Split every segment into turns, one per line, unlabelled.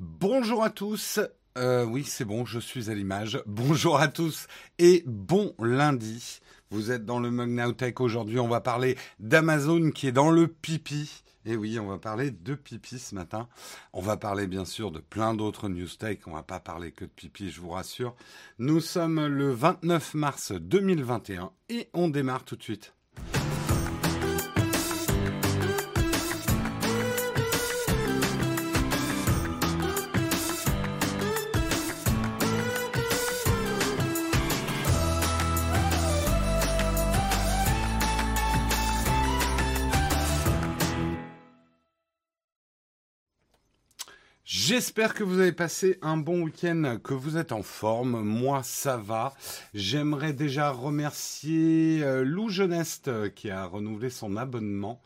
Bonjour à tous. Euh, oui, c'est bon, je suis à l'image. Bonjour à tous et bon lundi. Vous êtes dans le Mug. Aujourd'hui, on va parler d'Amazon qui est dans le pipi. Et oui, on va parler de pipi ce matin. On va parler bien sûr de plein d'autres news tech. On va pas parler que de pipi, je vous rassure. Nous sommes le 29 mars 2021 et on démarre tout de suite. J'espère que vous avez passé un bon week-end, que vous êtes en forme. Moi, ça va. J'aimerais déjà remercier euh, Lou Jeuneste qui a renouvelé son abonnement.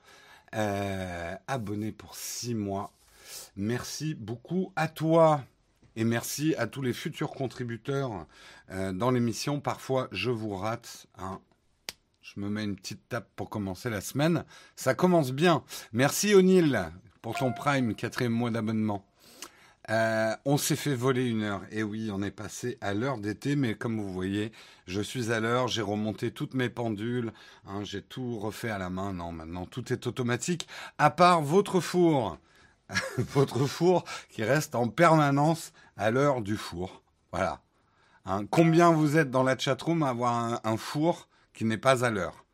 Euh, abonné pour six mois. Merci beaucoup à toi. Et merci à tous les futurs contributeurs euh, dans l'émission. Parfois, je vous rate. Hein. Je me mets une petite tape pour commencer la semaine. Ça commence bien. Merci O'Neill pour ton Prime, quatrième mois d'abonnement. Euh, on s'est fait voler une heure. Et oui, on est passé à l'heure d'été, mais comme vous voyez, je suis à l'heure, j'ai remonté toutes mes pendules, hein, j'ai tout refait à la main. Non, maintenant tout est automatique, à part votre four. votre four qui reste en permanence à l'heure du four. Voilà. Hein, combien vous êtes dans la chatroom à avoir un, four qui n'est pas à l'heure?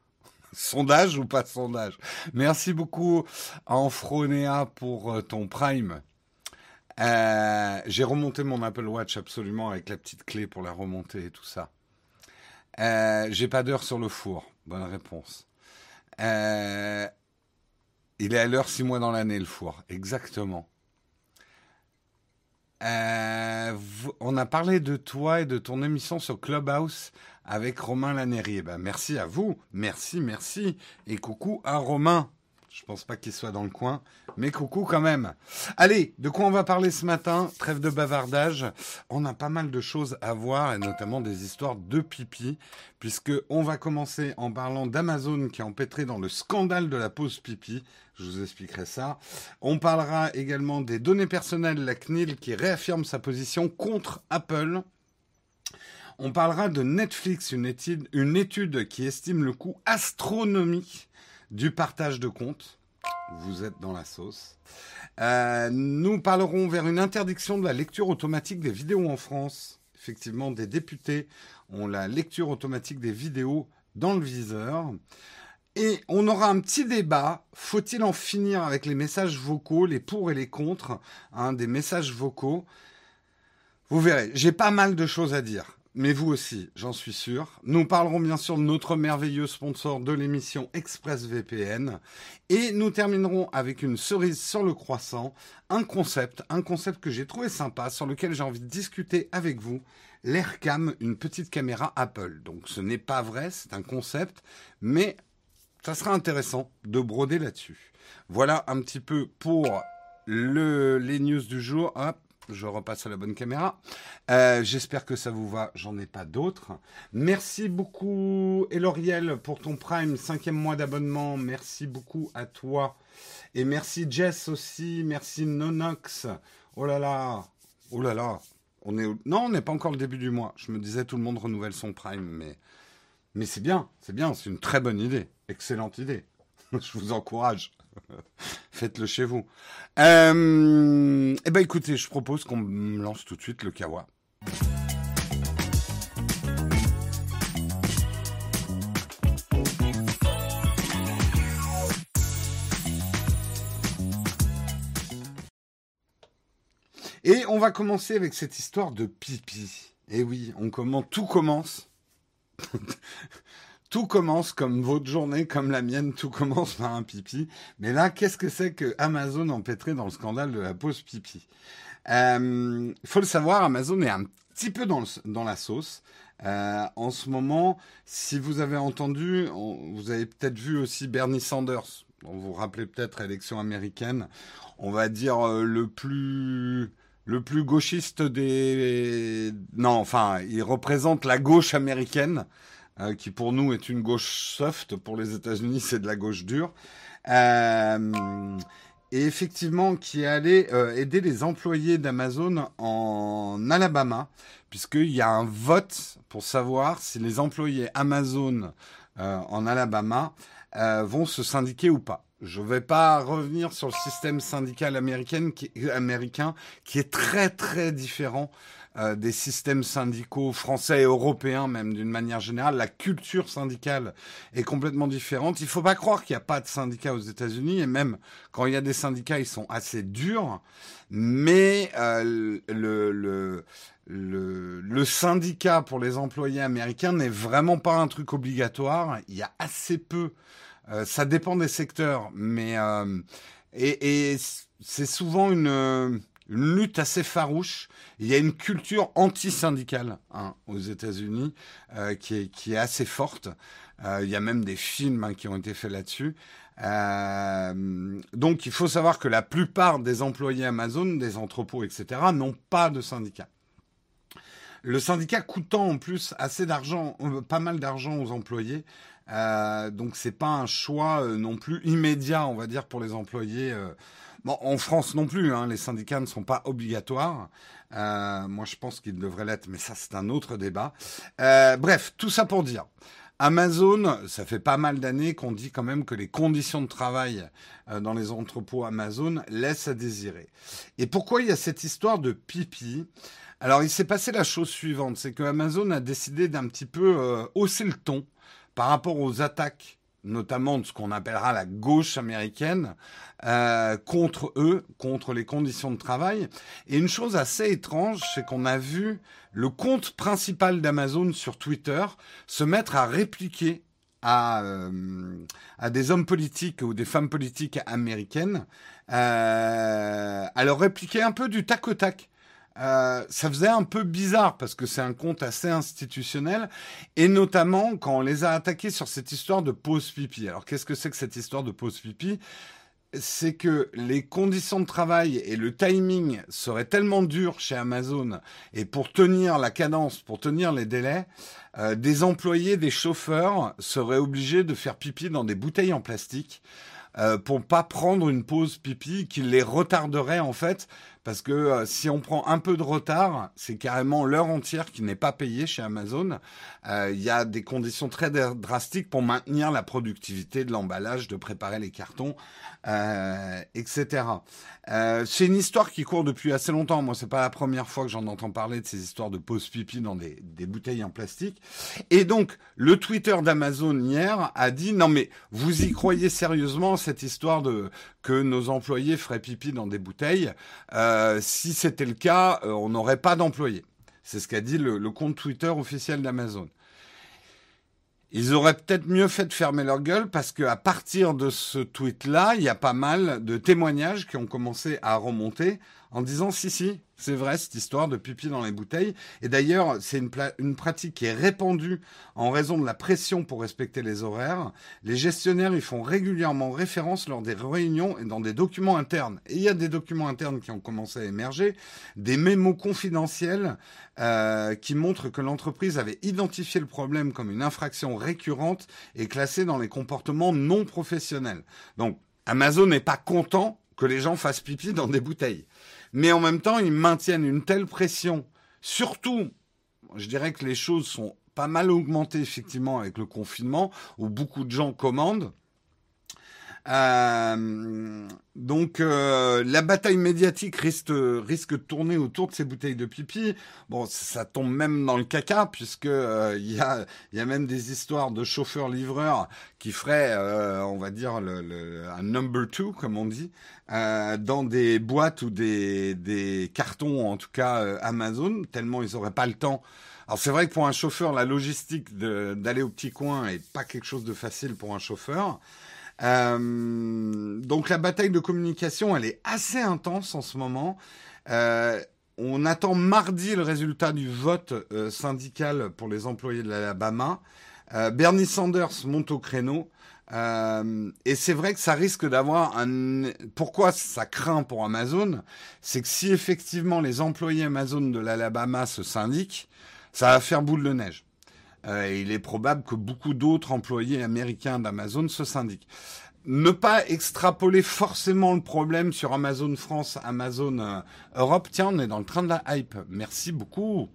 Sondage ou pas sondage? Merci beaucoup Anfronéa pour euh, ton prime. Euh, j'ai remonté mon Apple Watch absolument avec la petite clé pour la remonter et tout ça. Euh, j'ai pas d'heure sur le four. Bonne réponse. Euh, il est à l'heure six mois dans l'année le four. Exactement. on a parlé de toi et de ton émission sur Clubhouse avec Romain Lanérier. Ben, merci à vous. Merci, merci. Et coucou à Romain. Je pense pas qu'il soit dans le coin, mais coucou quand même. Allez, de quoi on va parler ce matin? Trêve de bavardage. On a pas mal de choses à voir, et notamment des histoires de pipi, puisque on va commencer en parlant d'Amazon qui est empêtré dans le scandale de la pause pipi. Je vous expliquerai ça. On parlera également des données personnelles, la CNIL qui réaffirme sa position contre Apple. On parlera de Netflix, une étude, une étude qui estime le coût astronomique du partage de comptes. Vous êtes dans la sauce. Euh, nous parlerons vers une interdiction de la lecture automatique des vidéos en France. Effectivement, des députés ont la lecture automatique des vidéos dans le viseur. Et on aura un petit débat. Faut-il en finir avec les messages vocaux, les pour et les contre, hein, des messages vocaux? Vous verrez, j'ai pas mal de choses à dire mais vous aussi, j'en suis sûr. Nous parlerons bien sûr de notre merveilleux sponsor de l'émission ExpressVPN. Et nous terminerons avec une cerise sur le croissant, un concept, un concept que j'ai trouvé sympa, sur lequel j'ai envie de discuter avec vous. L'Aircam, une petite caméra Apple. Donc ce n'est pas vrai, c'est un concept, mais ça sera intéressant de broder là-dessus. Voilà un petit peu pour le, les news du jour. Je repasse à la bonne caméra. Euh, j'espère que ça vous va. J'en ai pas d'autres. Merci beaucoup, Eloriel, pour ton Prime, cinquième mois d'abonnement. Merci beaucoup à toi. Et merci Jess aussi. Merci Nonox. Oh là là. Oh là là. On est Non, on n'est pas encore le début du mois. Je me disais, tout le monde renouvelle son Prime, mais, mais c'est bien. C'est bien. C'est une très bonne idée. Excellente idée. Je vous encourage. Faites-le chez vous. Euh, eh ben écoutez, je propose qu'on lance tout de suite le kawa. Et on va commencer avec cette histoire de pipi. Eh oui, on commence, tout commence tout commence comme votre journée, comme la mienne, tout commence par un pipi. Mais là, qu'est-ce que c'est que Amazon empêtré dans le scandale de la pause pipi? Il euh, faut le savoir, Amazon est un petit peu dans, la sauce. Euh, en ce moment, si vous avez entendu, vous avez peut-être vu aussi Bernie Sanders. Vous vous rappelez peut-être élection américaine. On va dire euh, le plus le plus gauchiste des non, enfin, il représente la gauche américaine. Euh, qui pour nous est une gauche soft, pour les États-Unis c'est de la gauche dure. Euh, et effectivement qui est allé euh, aider les employés d'Amazon en Alabama, puisqu'il y a un vote pour savoir si les employés Amazon euh, en Alabama vont se syndiquer ou pas. Je ne vais pas revenir sur le système syndical américain qui est très très différent euh, des systèmes syndicaux français et européens, même d'une manière générale. La culture syndicale est complètement différente. Il faut pas croire qu'il n'y a pas de syndicats aux États-Unis, et même quand il y a des syndicats, ils sont assez durs. Mais euh, le, le, le, le, syndicat pour les employés américains n'est vraiment pas un truc obligatoire. Il y a assez peu. Euh, ça dépend des secteurs, mais et, et c'est souvent une une lutte assez farouche. Il y a une culture anti-syndicale hein, aux États-Unis euh, qui, est, qui est assez forte. Euh, il y a même des films hein, qui ont été faits là-dessus. Euh, donc il faut savoir que la plupart des employés Amazon, des entrepôts, etc., n'ont pas de syndicat. Le syndicat coûtant en plus assez d'argent, euh, pas mal d'argent aux employés, euh, donc c'est pas un choix euh, non plus immédiat, on va dire, pour les employés En France non plus, hein, les syndicats ne sont pas obligatoires. Euh, moi, je pense qu'ils devraient l'être, mais ça, c'est un autre débat. Euh, bref, tout ça pour dire. Amazon, ça fait pas mal d'années qu'on dit quand même que les conditions de travail euh, dans les entrepôts Amazon laissent à désirer. Et pourquoi il y a cette histoire de pipi? Alors, il s'est passé la chose suivante, c'est que Amazon a décidé d'un petit peu hausser le ton par rapport aux attaques notamment de ce qu'on appellera la gauche américaine, euh, contre eux, contre les conditions de travail. Et une chose assez étrange, c'est qu'on a vu le compte principal d'Amazon sur Twitter se mettre à répliquer à, euh, des hommes politiques ou des femmes politiques américaines, euh, à leur répliquer un peu du tac au tac. Euh, ça faisait un peu bizarre parce que c'est un compte assez institutionnel et notamment quand on les a attaqués sur cette histoire de pause pipi. Alors qu'est-ce que c'est que cette histoire de pause pipi? C'est que les conditions de travail et le timing seraient tellement durs chez Amazon et pour tenir la cadence, pour tenir les délais, euh, des employés, des chauffeurs seraient obligés de faire pipi dans des bouteilles en plastique euh, pour pas prendre une pause pipi qui les retarderait en fait parce que euh, si on prend un peu de retard, c'est carrément l'heure entière qui n'est pas payée chez Amazon. Euh, il y a des conditions très drastiques pour maintenir la productivité de l'emballage, de préparer les cartons, euh, etc. Euh, c'est une histoire qui court depuis assez longtemps. Moi, c'est pas la première fois que j'en entends parler de ces histoires de pause pipi dans des, des bouteilles en plastique. Et donc, le Twitter d'Amazon hier a dit non mais vous y croyez sérieusement cette histoire de que nos employés feraient pipi dans des bouteilles? Euh, Si c'était le cas, on n'aurait pas d'employés. C'est ce qu'a dit le, le compte Twitter officiel d'Amazon. Ils auraient peut-être mieux fait de fermer leur gueule parce qu'à partir de ce tweet-là, il y a pas mal de témoignages qui ont commencé à remonter en disant si si, c'est vrai cette histoire de pipi dans les bouteilles. Et d'ailleurs, c'est une, pratique qui est répandue en raison de la pression pour respecter les horaires. Les gestionnaires y font régulièrement référence lors des réunions et dans des documents internes. Et il y a des documents internes qui ont commencé à émerger, des mémos confidentiels euh, qui montrent que l'entreprise avait identifié le problème comme une infraction récurrente et classée dans les comportements non professionnels. Donc, Amazon n'est pas content que les gens fassent pipi dans des bouteilles mais en même temps, ils maintiennent une telle pression. Surtout, je dirais que les choses sont pas mal augmentées effectivement avec le confinement, où beaucoup de gens commandent. Euh, donc euh, la bataille médiatique risque, risque de tourner autour de ces bouteilles de pipi. Bon, ça tombe même dans le caca puisque euh, il y, a, y a même des histoires de chauffeurs-livreurs qui feraient, euh, on va dire, le, le, un number two comme on dit, dans des boîtes ou des, des cartons, en tout cas Amazon, tellement ils n'auraient pas le temps. Alors c'est vrai que pour un chauffeur, la logistique d'aller au petit coin est pas quelque chose de facile pour un chauffeur. Euh, donc la bataille de communication, elle est assez intense en ce moment. Euh, on attend mardi le résultat du vote euh, syndical pour les employés de l'Alabama. Euh, Bernie Sanders monte au créneau. Euh, et c'est vrai que ça risque d'avoir un. Pourquoi ça craint pour Amazon C'est que si effectivement les employés Amazon de l'Alabama se syndiquent, ça va faire boule de neige. Euh, il est probable que beaucoup d'autres employés américains d'Amazon se syndiquent. ne pas extrapoler forcément le problème sur Amazon France, Amazon euh, Europe. Tiens, on est dans le train de la hype. Merci beaucoup.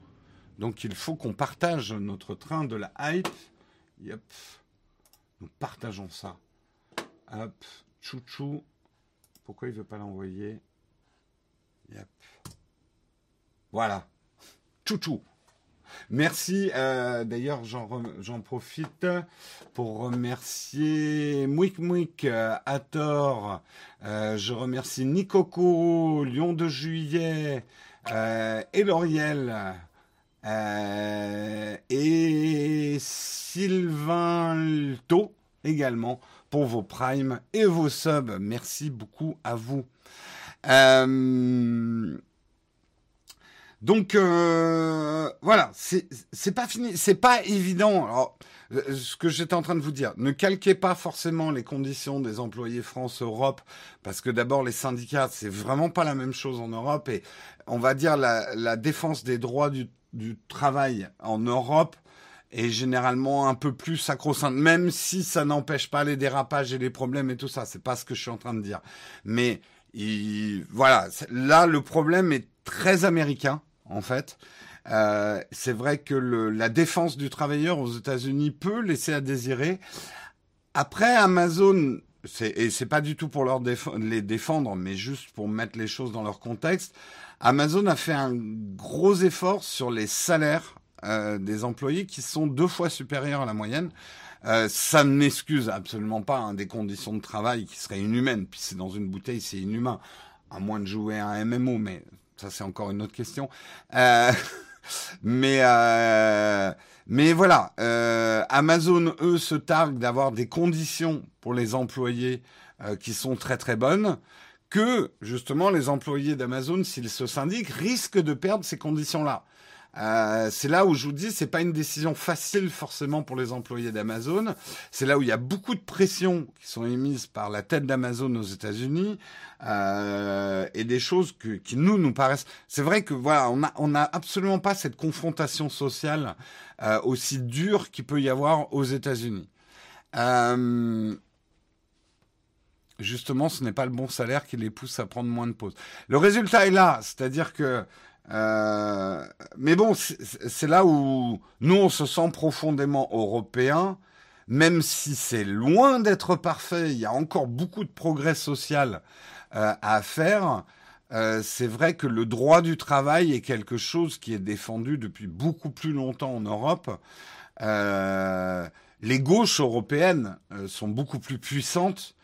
Donc il faut qu'on partage notre train de la hype. Yep. Nous partageons ça. Hop, chouchou. Pourquoi il veut pas l'envoyer? Yep. Voilà. Chouchou. Merci. Euh, d'ailleurs, j'en profite pour remercier Mouik Mouik, euh, Ator. Euh, je remercie Nicoco, Lyon de Juillet et L'Oriel. et Sylvain Lto également pour vos primes et vos subs. Merci beaucoup à vous. Donc euh, voilà, c'est pas fini, c'est pas évident. Alors, euh, ce que j'étais en train de vous dire, ne calquez pas forcément les conditions des employés France-Europe, parce que d'abord les syndicats, c'est vraiment pas la même chose en Europe, et on va dire la, la défense des droits du, du travail en Europe est généralement un peu plus sacro-sainte, même si ça n'empêche pas les dérapages et les problèmes et tout ça. C'est pas ce que je suis en train de dire. Mais il, voilà, là le problème est très américain en fait. Euh, c'est vrai que la défense du travailleur aux États-Unis peut laisser à désirer. Après, Amazon, et c'est pas du tout pour leur les défendre, mais juste pour mettre les choses dans leur contexte. Amazon a fait un gros effort sur les salaires euh, des employés qui sont deux fois supérieurs à la moyenne. Euh, ça n'excuse absolument pas hein, des conditions de travail qui seraient inhumaines. Puis c'est dans une bouteille, c'est inhumain, à moins de jouer à un MMO, mais ça, c'est encore une autre question. Euh, mais, euh, mais voilà, euh, Amazon, eux, se targuent d'avoir des conditions pour les employés qui sont très très bonnes que justement les employés d'Amazon, s'ils se syndiquent, risquent de perdre ces conditions-là. Euh, c'est là où je vous dis, c'est pas une décision facile forcément pour les employés d'Amazon. C'est là où il y a beaucoup de pressions qui sont émises par la tête d'Amazon aux États-Unis euh, et des choses qui nous nous paraissent. C'est vrai que voilà, on a on a absolument pas cette confrontation sociale euh, aussi dure qu'il peut y avoir aux États-Unis. Justement, ce n'est pas le bon salaire qui les pousse à prendre moins de pauses. Le résultat est là, c'est-à-dire que euh, mais bon, c'est là où nous, on se sent profondément européens, même si c'est loin d'être parfait, il y a encore beaucoup de progrès social euh, à faire. Euh, c'est vrai que le droit du travail est quelque chose qui est défendu depuis beaucoup plus longtemps en Europe. les gauches européennes sont beaucoup plus puissantes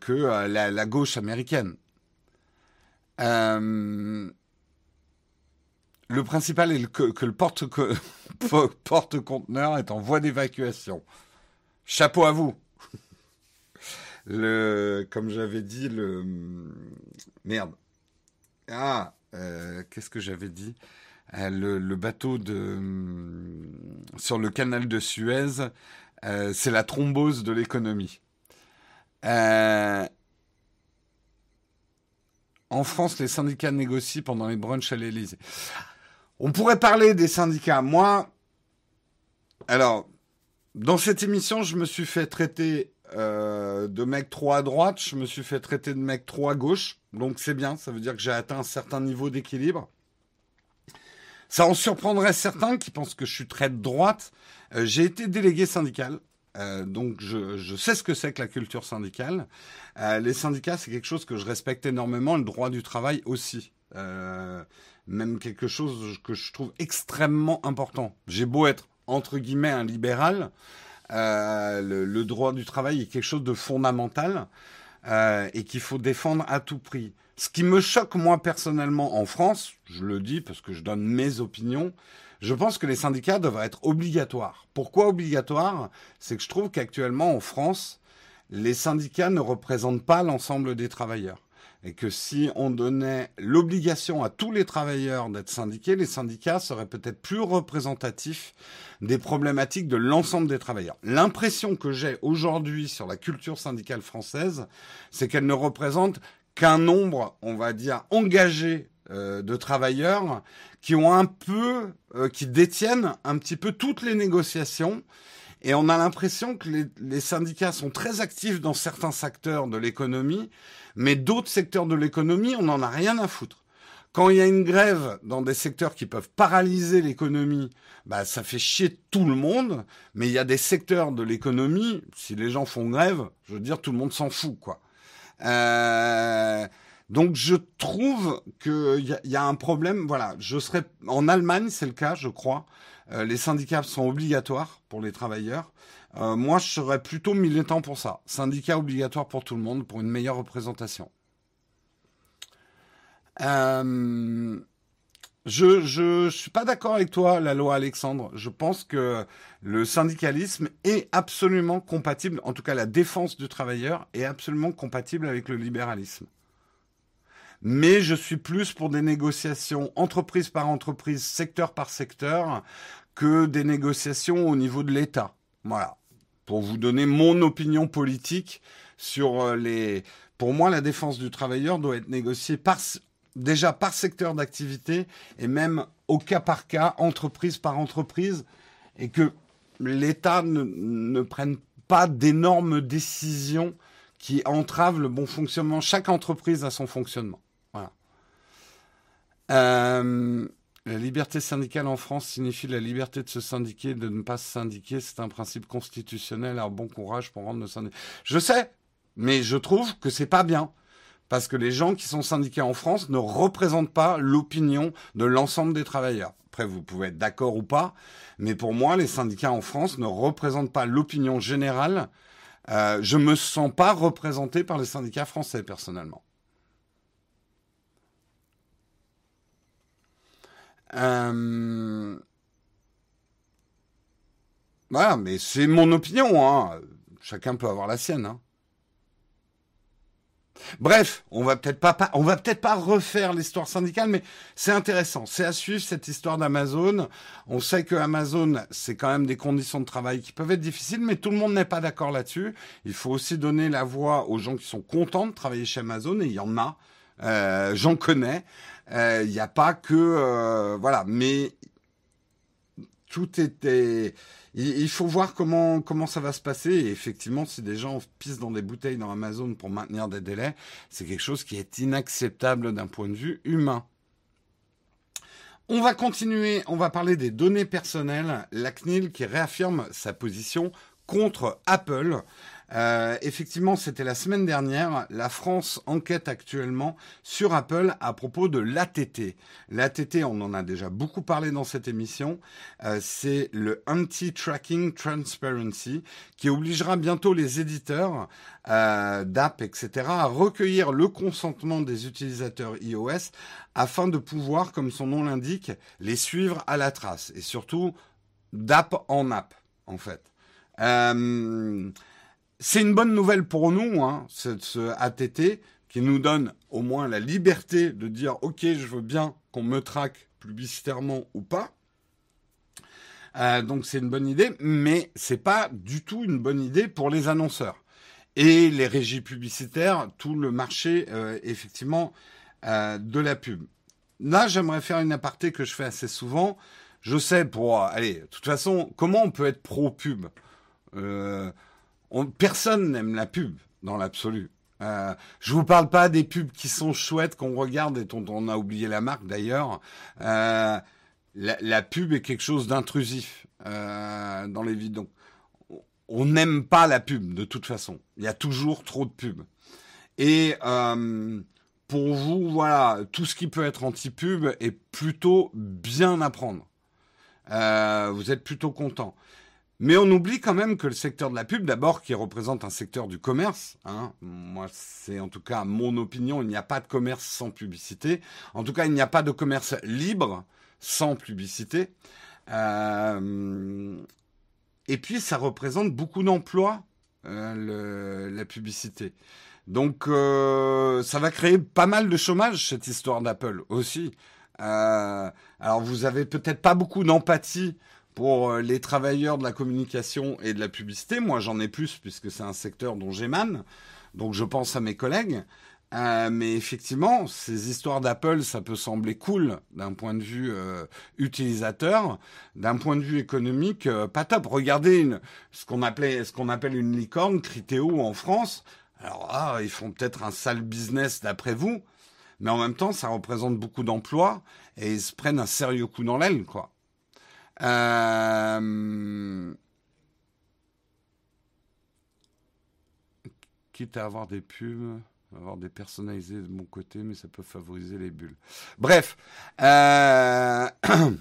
que la, la, gauche américaine. Le principal est que, le porte-conteneur est en voie d'évacuation. Chapeau à vous. Comme j'avais dit, le merde. Ah, euh, qu'est-ce que j'avais dit? Euh, le, bateau sur le canal de Suez, euh, c'est la thrombose de l'économie. en France, les syndicats négocient pendant les brunchs à l'Élysée. On pourrait parler des syndicats. Moi, alors, dans cette émission, je me suis fait traiter euh, de mec trop à droite, je me suis fait traiter de mec trop à gauche. Donc c'est bien, ça veut dire que j'ai atteint un certain niveau d'équilibre. Ça en surprendrait certains qui pensent que je suis très de droite. Euh, j'ai été délégué syndical. Euh, donc je, je, sais ce que c'est que la culture syndicale. les syndicats, c'est quelque chose que je respecte énormément, le droit du travail aussi même quelque chose que je trouve extrêmement important. J'ai beau être, entre guillemets, un libéral, euh, le, droit du travail est quelque chose de fondamental euh, et qu'il faut défendre à tout prix. Ce qui me choque, moi, personnellement, en France, je le dis parce que je donne mes opinions, je pense que les syndicats devraient être obligatoires. Pourquoi obligatoires? C'est que je trouve qu'actuellement, en France, les syndicats ne représentent pas l'ensemble des travailleurs et que si on donnait l'obligation à tous les travailleurs d'être syndiqués, les syndicats seraient peut-être plus représentatifs des problématiques de l'ensemble des travailleurs. L'impression que j'ai aujourd'hui sur la culture syndicale française, c'est qu'elle ne représente qu'un nombre, on va dire, engagé euh, de travailleurs qui ont un peu, euh, qui détiennent un petit peu toutes les négociations Et on a l'impression que les, syndicats sont très actifs dans certains secteurs de l'économie, mais d'autres secteurs de l'économie, on n'en a rien à foutre. Quand il y a une grève dans des secteurs qui peuvent paralyser l'économie, bah ça fait chier tout le monde. Mais il y a des secteurs de l'économie, si les gens font grève, je veux dire, tout le monde s'en fout, quoi. Euh, donc je trouve qu'il y, a un problème. Voilà, je serais en Allemagne, c'est le cas, je crois. Euh, les syndicats sont obligatoires pour les travailleurs. Euh, moi, je serais plutôt militant pour ça. Syndicats obligatoires pour tout le monde, pour une meilleure représentation. Euh, je je suis pas d'accord avec toi, la loi Alexandre. Je pense que le syndicalisme est absolument compatible, en tout cas la défense du travailleur est absolument compatible avec le libéralisme. Mais je suis plus pour des négociations entreprise par entreprise, secteur par secteur, que des négociations au niveau de l'État. Voilà. Pour vous donner mon opinion politique sur euh, les. Pour moi, la défense du travailleur doit être négociée par déjà par secteur d'activité et même au cas par cas, entreprise par entreprise, et que l'État ne, prenne pas d'énormes décisions qui entravent le bon fonctionnement. Chaque entreprise a son fonctionnement. Euh, la liberté syndicale en France signifie la liberté de se syndiquer, de ne pas se syndiquer. C'est un principe constitutionnel. Alors bon courage pour rendre le syndicat. Je sais, mais je trouve que c'est pas bien parce que les gens qui sont syndiqués en France ne représentent pas l'opinion de l'ensemble des travailleurs. Après, vous pouvez être d'accord ou pas, mais pour moi, les syndicats en France ne représentent pas l'opinion générale. Euh, je me sens pas représenté par les syndicats français personnellement. Euh... Voilà, mais c'est mon opinion. Hein. Chacun peut avoir la sienne. Hein. Bref, on va peut-être pas, va peut-être pas refaire l'histoire syndicale, mais c'est intéressant. C'est à suivre cette histoire d'Amazon. On sait que Amazon, c'est quand même des conditions de travail qui peuvent être difficiles, mais tout le monde n'est pas d'accord là-dessus. Il faut aussi donner la voix aux gens qui sont contents de travailler chez Amazon, et il y en a. Euh, J'en connais. Euh, il n'y a pas que, euh, voilà, mais tout était il faut voir comment, comment ça va se passer. Et effectivement, si des gens pissent dans des bouteilles dans Amazon pour maintenir des délais, c'est quelque chose qui est inacceptable d'un point de vue humain. On va continuer, on va parler des données personnelles. La CNIL qui réaffirme sa position contre Apple. Euh, effectivement, c'était la semaine dernière. La France enquête actuellement sur Apple à propos de l'ATT. L'ATT, on en a déjà beaucoup parlé dans cette émission. Euh, c'est le Anti-Tracking Transparency qui obligera bientôt les éditeurs euh, d'app, etc., à recueillir le consentement des utilisateurs iOS afin de pouvoir, comme son nom l'indique, les suivre à la trace et surtout d'app en app, en fait. C'est une bonne nouvelle pour nous, hein, ce, ATT, qui nous donne au moins la liberté de dire ok, je veux bien qu'on me traque publicitairement ou pas. Euh, donc c'est une bonne idée, mais c'est pas du tout une bonne idée pour les annonceurs et les régies publicitaires, tout le marché euh, effectivement euh, de la pub. Là, j'aimerais faire une aparté que je fais assez souvent. Je sais pour allez, de toute façon, comment on peut être pro pub personne n'aime la pub dans l'absolu. Euh, je vous parle pas des pubs qui sont chouettes qu'on regarde et dont on a oublié la marque d'ailleurs. Euh, la, pub est quelque chose d'intrusif euh, dans les vies. Donc, on n'aime pas la pub de toute façon. Il y a toujours trop de pubs. Et euh, pour vous, voilà, tout ce qui peut être anti-pub est plutôt bien à prendre. vous êtes plutôt content. Mais on oublie quand même que le secteur de la pub, d'abord, qui représente un secteur du commerce, hein, moi c'est en tout cas mon opinion, il n'y a pas de commerce sans publicité. En tout cas, il n'y a pas de commerce libre sans publicité. Euh, et puis, ça représente beaucoup d'emplois, euh, la publicité. Donc, euh, ça va créer pas mal de chômage, cette histoire d'Apple aussi. alors, vous avez peut-être pas beaucoup d'empathie pour euh, les travailleurs de la communication et de la publicité. Moi, j'en ai plus puisque c'est un secteur dont j'émane. Donc, je pense à mes collègues. Euh, mais effectivement, ces histoires d'Apple, ça peut sembler cool d'un point de vue euh, utilisateur, d'un point de vue économique, euh, pas top. Regardez une, ce qu'on appelait, ce qu'on appelle une licorne, Criteo en France. Alors ah, ils font peut-être un sale business d'après vous, mais en même temps, ça représente beaucoup d'emplois et ils se prennent un sérieux coup dans l'aile, quoi. Euh... Quitte à avoir des pubs avoir des personnalisés de mon côté, mais ça peut favoriser les bulles. Bref, euh,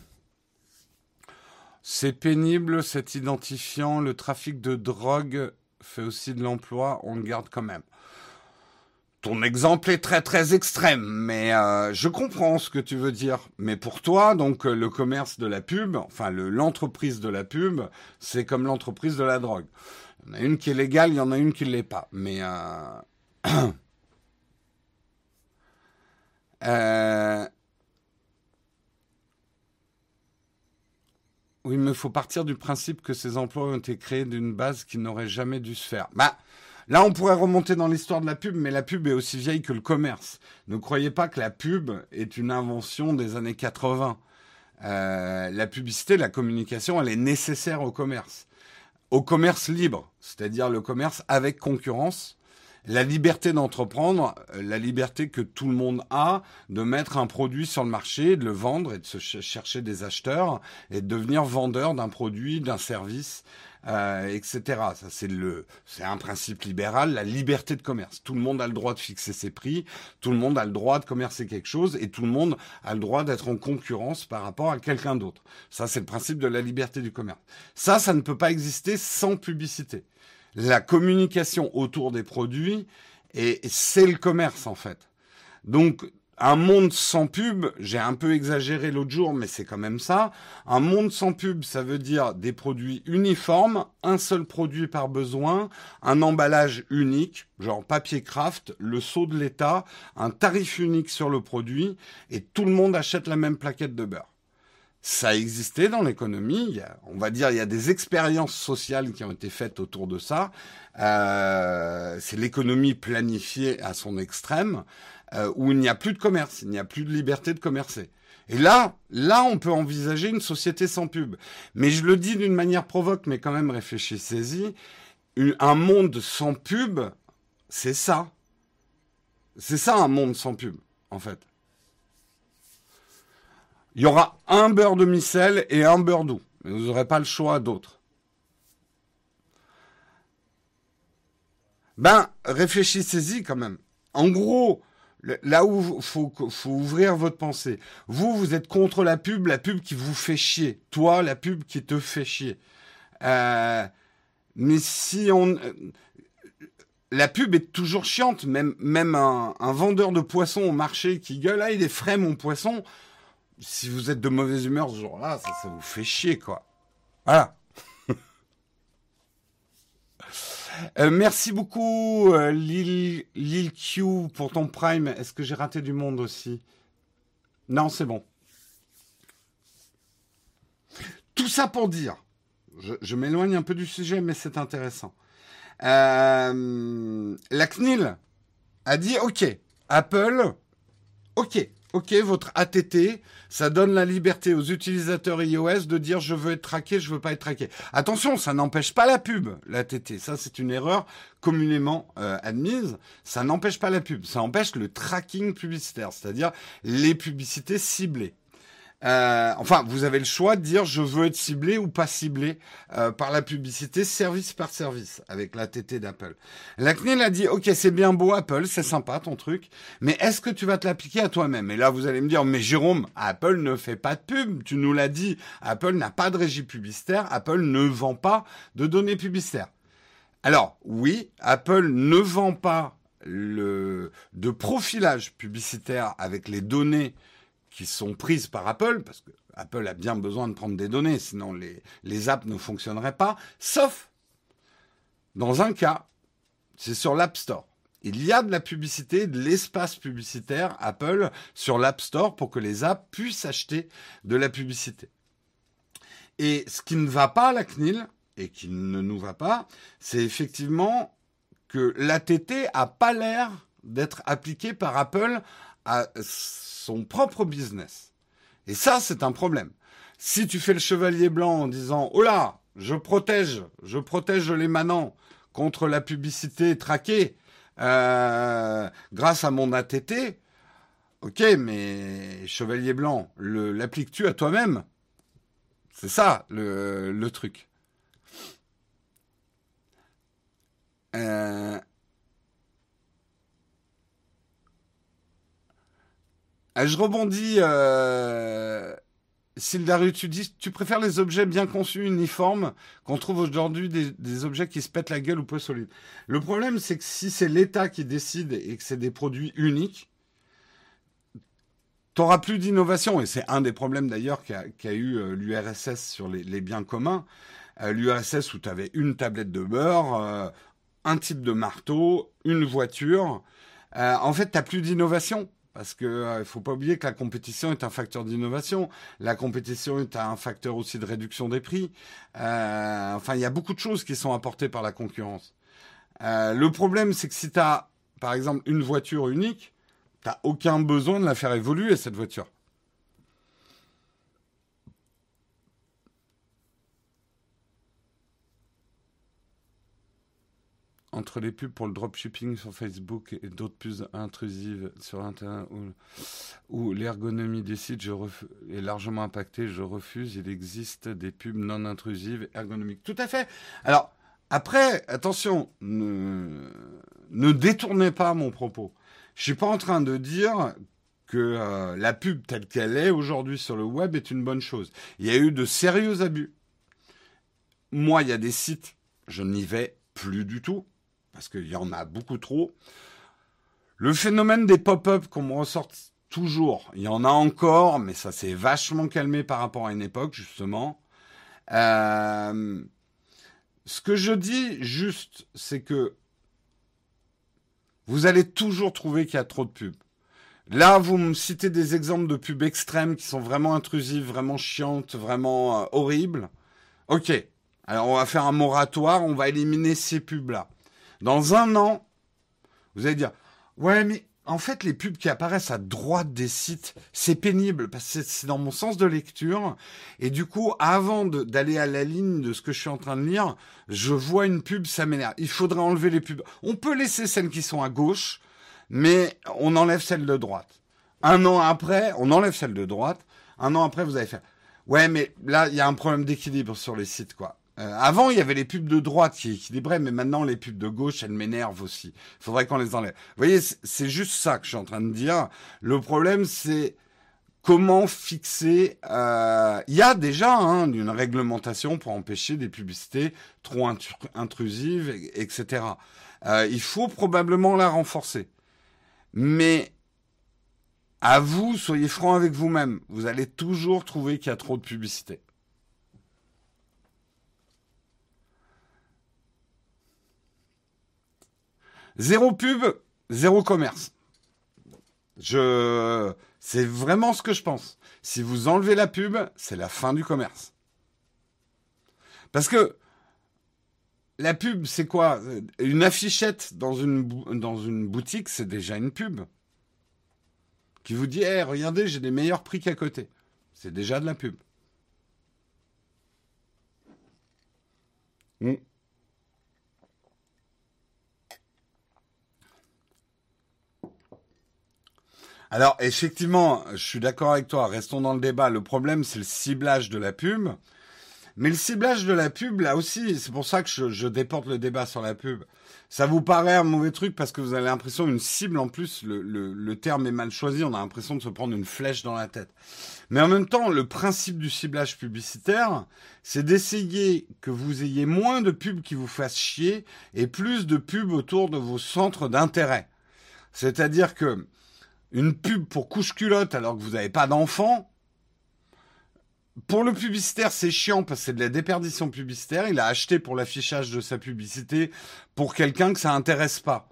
c'est pénible cet identifiant. Le trafic de drogue fait aussi de l'emploi, on le garde quand même. Ton exemple est très très extrême, mais euh, je comprends ce que tu veux dire. Mais pour toi, donc le commerce de la pub, enfin l'entreprise de la pub, c'est comme l'entreprise de la drogue. Il y en a une qui est légale, il y en a une qui ne l'est pas. Mais euh, Euh, oui, mais il faut partir du principe que ces emplois ont été créés d'une base qui n'aurait jamais dû se faire. Bah, là, on pourrait remonter dans l'histoire de la pub, mais la pub est aussi vieille que le commerce. Ne croyez pas que la pub est une invention des années 80. Euh, la publicité, la communication, elle est nécessaire au commerce. Au commerce libre, c'est-à-dire le commerce avec concurrence, la liberté d'entreprendre, euh, la liberté que tout le monde a de mettre un produit sur le marché, de le vendre et de se chercher des acheteurs et de devenir vendeur d'un produit, d'un service, euh, etc. Ça c'est le, c'est un principe libéral, la liberté de commerce. Tout le monde a le droit de fixer ses prix, tout le monde a le droit de commercer quelque chose et tout le monde a le droit d'être en concurrence par rapport à quelqu'un d'autre. Ça c'est le principe de la liberté du commerce. Ça, ça ne peut pas exister sans publicité la communication autour des produits, et c'est le commerce en fait. Donc un monde sans pub, j'ai un peu exagéré l'autre jour, mais c'est quand même ça. Un monde sans pub, ça veut dire des produits uniformes, un seul produit par besoin, un emballage unique, genre papier craft, le sceau de l'État, un tarif unique sur le produit, et tout le monde achète la même plaquette de beurre ça existait dans l'économie. On va dire, il y a des expériences sociales qui ont été faites autour de ça. Euh, c'est l'économie planifiée à son extrême, euh, où il n'y a plus de commerce, il n'y a plus de liberté de commercer. Et là, là, on peut envisager une société sans pub. Mais je le dis d'une manière provoque, mais quand même réfléchissez-y. Un monde sans pub, c'est ça. C'est ça un monde sans pub, en fait. Il y aura un beurre de micelle et un beurre doux. Vous n'aurez pas le choix d'autres. Ben, réfléchissez-y quand même. En gros, là où faut, faut ouvrir votre pensée. Vous, vous êtes contre la pub, la pub qui vous fait chier. Toi, la pub qui te fait chier. Euh, mais si on, la pub est toujours chiante. Même, même un, vendeur de poissons au marché qui gueule, ah, il est frais mon poisson si vous êtes de mauvaise humeur ce jour-là, ça, vous fait chier, quoi. Voilà. Euh, merci beaucoup, euh, Lil, Q, pour ton prime. Est-ce que j'ai raté du monde aussi? Non, c'est bon. Tout ça pour dire, je, m'éloigne un peu du sujet, mais c'est intéressant. Euh, la CNIL a dit, OK, Apple, OK, OK, votre ATT, ça donne la liberté aux utilisateurs iOS de dire je veux être traqué, je veux pas être traqué. Attention, ça n'empêche pas la pub, l'ATT. Ça, c'est une erreur communément euh, admise. Ça n'empêche pas la pub, ça empêche le tracking publicitaire, c'est-à-dire les publicités ciblées. Euh, enfin, vous avez le choix de dire je veux être ciblé ou pas ciblé euh, par la publicité service par service avec la TT d'Apple. La CNIL a dit ok c'est bien beau Apple, c'est sympa ton truc, mais est-ce que tu vas te l'appliquer à toi-même? Et là vous allez me dire mais Jérôme, Apple ne fait pas de pub, tu nous l'as dit, Apple n'a pas de régie publicitaire, Apple ne vend pas de données publicitaires. Alors oui, Apple ne vend pas le de profilage publicitaire avec les données qui sont prises par Apple, parce que Apple a bien besoin de prendre des données, sinon les, les apps ne fonctionneraient pas, sauf dans un cas, c'est sur l'App Store. Il y a de la publicité, de l'espace publicitaire Apple sur l'App Store pour que les apps puissent acheter de la publicité. Et ce qui ne va pas à la CNIL, et qui ne nous va pas, c'est effectivement que l'ATT a pas l'air d'être appliquée par Apple à son propre business. Et ça, c'est un problème. Si tu fais le chevalier blanc en disant Oh là, je protège, je protège les manants contre la publicité traquée euh, grâce à mon ATT, ok, mais chevalier blanc, l'appliques-tu à toi-même? C'est ça le, truc. Euh, je rebondis. Euh... Sildaru, tu dis, tu préfères les objets bien conçus, uniformes, qu'on trouve aujourd'hui des, objets qui se pètent la gueule ou peu solides. Le problème, c'est que si c'est l'État qui décide et que c'est des produits uniques, tu n'auras plus d'innovation. Et c'est un des problèmes d'ailleurs qu'a eu euh, l'URSS sur les, biens communs. Euh, L'URSS où tu avais une tablette de beurre, euh, un type de marteau, une voiture. En fait, tu plus d'innovation. Parce que ne faut pas oublier que la compétition est un facteur d'innovation. La compétition est un facteur aussi de réduction des prix. enfin, il y a beaucoup de choses qui sont apportées par la concurrence. le problème, c'est que si tu as, par exemple, une voiture unique, tu n'as aucun besoin de la faire évoluer, cette voiture. Entre les pubs pour le dropshipping sur Facebook et d'autres pubs intrusives sur Internet où, l'ergonomie des sites est largement impactée, je refuse. Il existe des pubs non intrusives ergonomiques. Tout à fait. Alors, après, attention, ne, ne détournez pas mon propos. Je suis pas en train de dire que euh, la pub telle qu'elle est aujourd'hui sur le web est une bonne chose. Il y a eu de sérieux abus. Moi, il y a des sites, je n'y vais plus du tout, parce qu'il y en a beaucoup trop. Le phénomène des pop-up qu'on me ressort toujours, il y en a encore, mais ça s'est vachement calmé par rapport à une époque, justement. Euh, ce que je dis juste, c'est que vous allez toujours trouver qu'il y a trop de pubs. Là, vous me citez des exemples de pubs extrêmes qui sont vraiment intrusives, vraiment chiantes, vraiment euh, horribles. Ok. Alors, on va faire un moratoire, on va éliminer ces pubs-là. Dans un an, vous allez dire, ouais, mais en fait, les pubs qui apparaissent à droite des sites, c'est pénible parce que c'est dans mon sens de lecture. Et du coup, avant d'aller à la ligne de ce que je suis en train de lire, je vois une pub, ça m'énerve. Il faudrait enlever les pubs. On peut laisser celles qui sont à gauche, mais on enlève celles de droite. Un an après, on enlève celles de droite. Un an après, vous allez faire, ouais, mais là, il y a un problème d'équilibre sur les sites, quoi. Euh, avant, il y avait les pubs de droite qui équilibraient, mais maintenant, les pubs de gauche, elles m'énervent aussi. Il faudrait qu'on les enlève. Vous voyez, c'est juste ça que je suis en train de dire. Le problème, c'est comment fixer... Euh, il y a déjà hein, une réglementation pour empêcher des publicités trop intrusives, etc. Euh, il faut probablement la renforcer. Mais à vous, soyez francs avec vous-même. Vous allez toujours trouver qu'il y a trop de publicité. Zéro pub, zéro commerce. Je, c'est vraiment ce que je pense. Si vous enlevez la pub, c'est la fin du commerce. Parce que la pub, c'est quoi? Une affichette dans une, boutique, c'est déjà une pub. Qui vous dit, hey, regardez, j'ai des meilleurs prix qu'à côté. C'est déjà de la pub. Alors, effectivement, je suis d'accord avec toi, restons dans le débat. Le problème, c'est le ciblage de la pub. Mais le ciblage de la pub, là aussi, c'est pour ça que je, déporte le débat sur la pub. Ça vous paraît un mauvais truc parce que vous avez l'impression une cible en plus, le, le, terme est mal choisi, on a l'impression de se prendre une flèche dans la tête. Mais en même temps, le principe du ciblage publicitaire, c'est d'essayer que vous ayez moins de pubs qui vous fassent chier et plus de pubs autour de vos centres d'intérêt. C'est-à-dire que une pub pour couche-culotte alors que vous n'avez pas d'enfant. Pour le publicitaire, c'est chiant parce que c'est de la déperdition publicitaire. Il a acheté pour l'affichage de sa publicité pour quelqu'un que ça intéresse pas.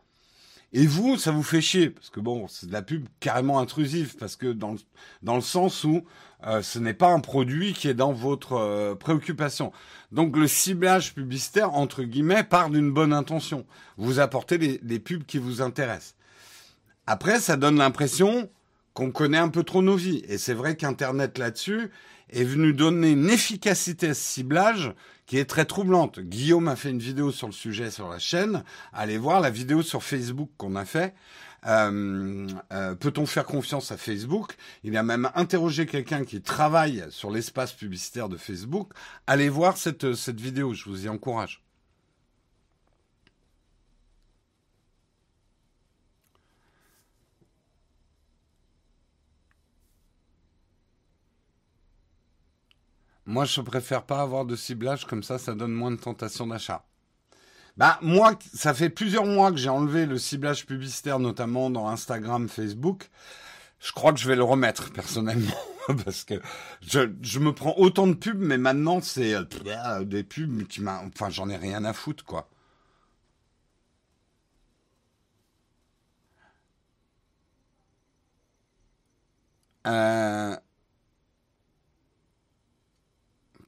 Et vous, ça vous fait chier parce que bon, c'est de la pub carrément intrusive parce que dans le, dans le sens où euh, ce n'est pas un produit qui est dans votre euh, préoccupation. Donc le ciblage publicitaire entre guillemets part d'une bonne intention. Vous apportez les, pubs qui vous intéressent. Après, ça donne l'impression qu'on connaît un peu trop nos vies. Et c'est vrai qu'Internet là-dessus est venu donner une efficacité à ce ciblage qui est très troublante. Guillaume a fait une vidéo sur le sujet sur la chaîne. Allez voir la vidéo sur Facebook qu'on a fait. Euh, euh, peut-on faire confiance à Facebook? Il a même interrogé quelqu'un qui travaille sur l'espace publicitaire de Facebook. Allez voir cette, cette vidéo, je vous y encourage. Moi, je préfère pas avoir de ciblage comme ça, ça donne moins de tentation d'achat. Bah moi, ça fait plusieurs mois que j'ai enlevé le ciblage publicitaire, notamment dans Instagram, Facebook. Je crois que je vais le remettre personnellement parce que je, me prends autant de pubs, mais maintenant c'est euh, des pubs qui m'a, enfin j'en ai rien à foutre quoi. Euh,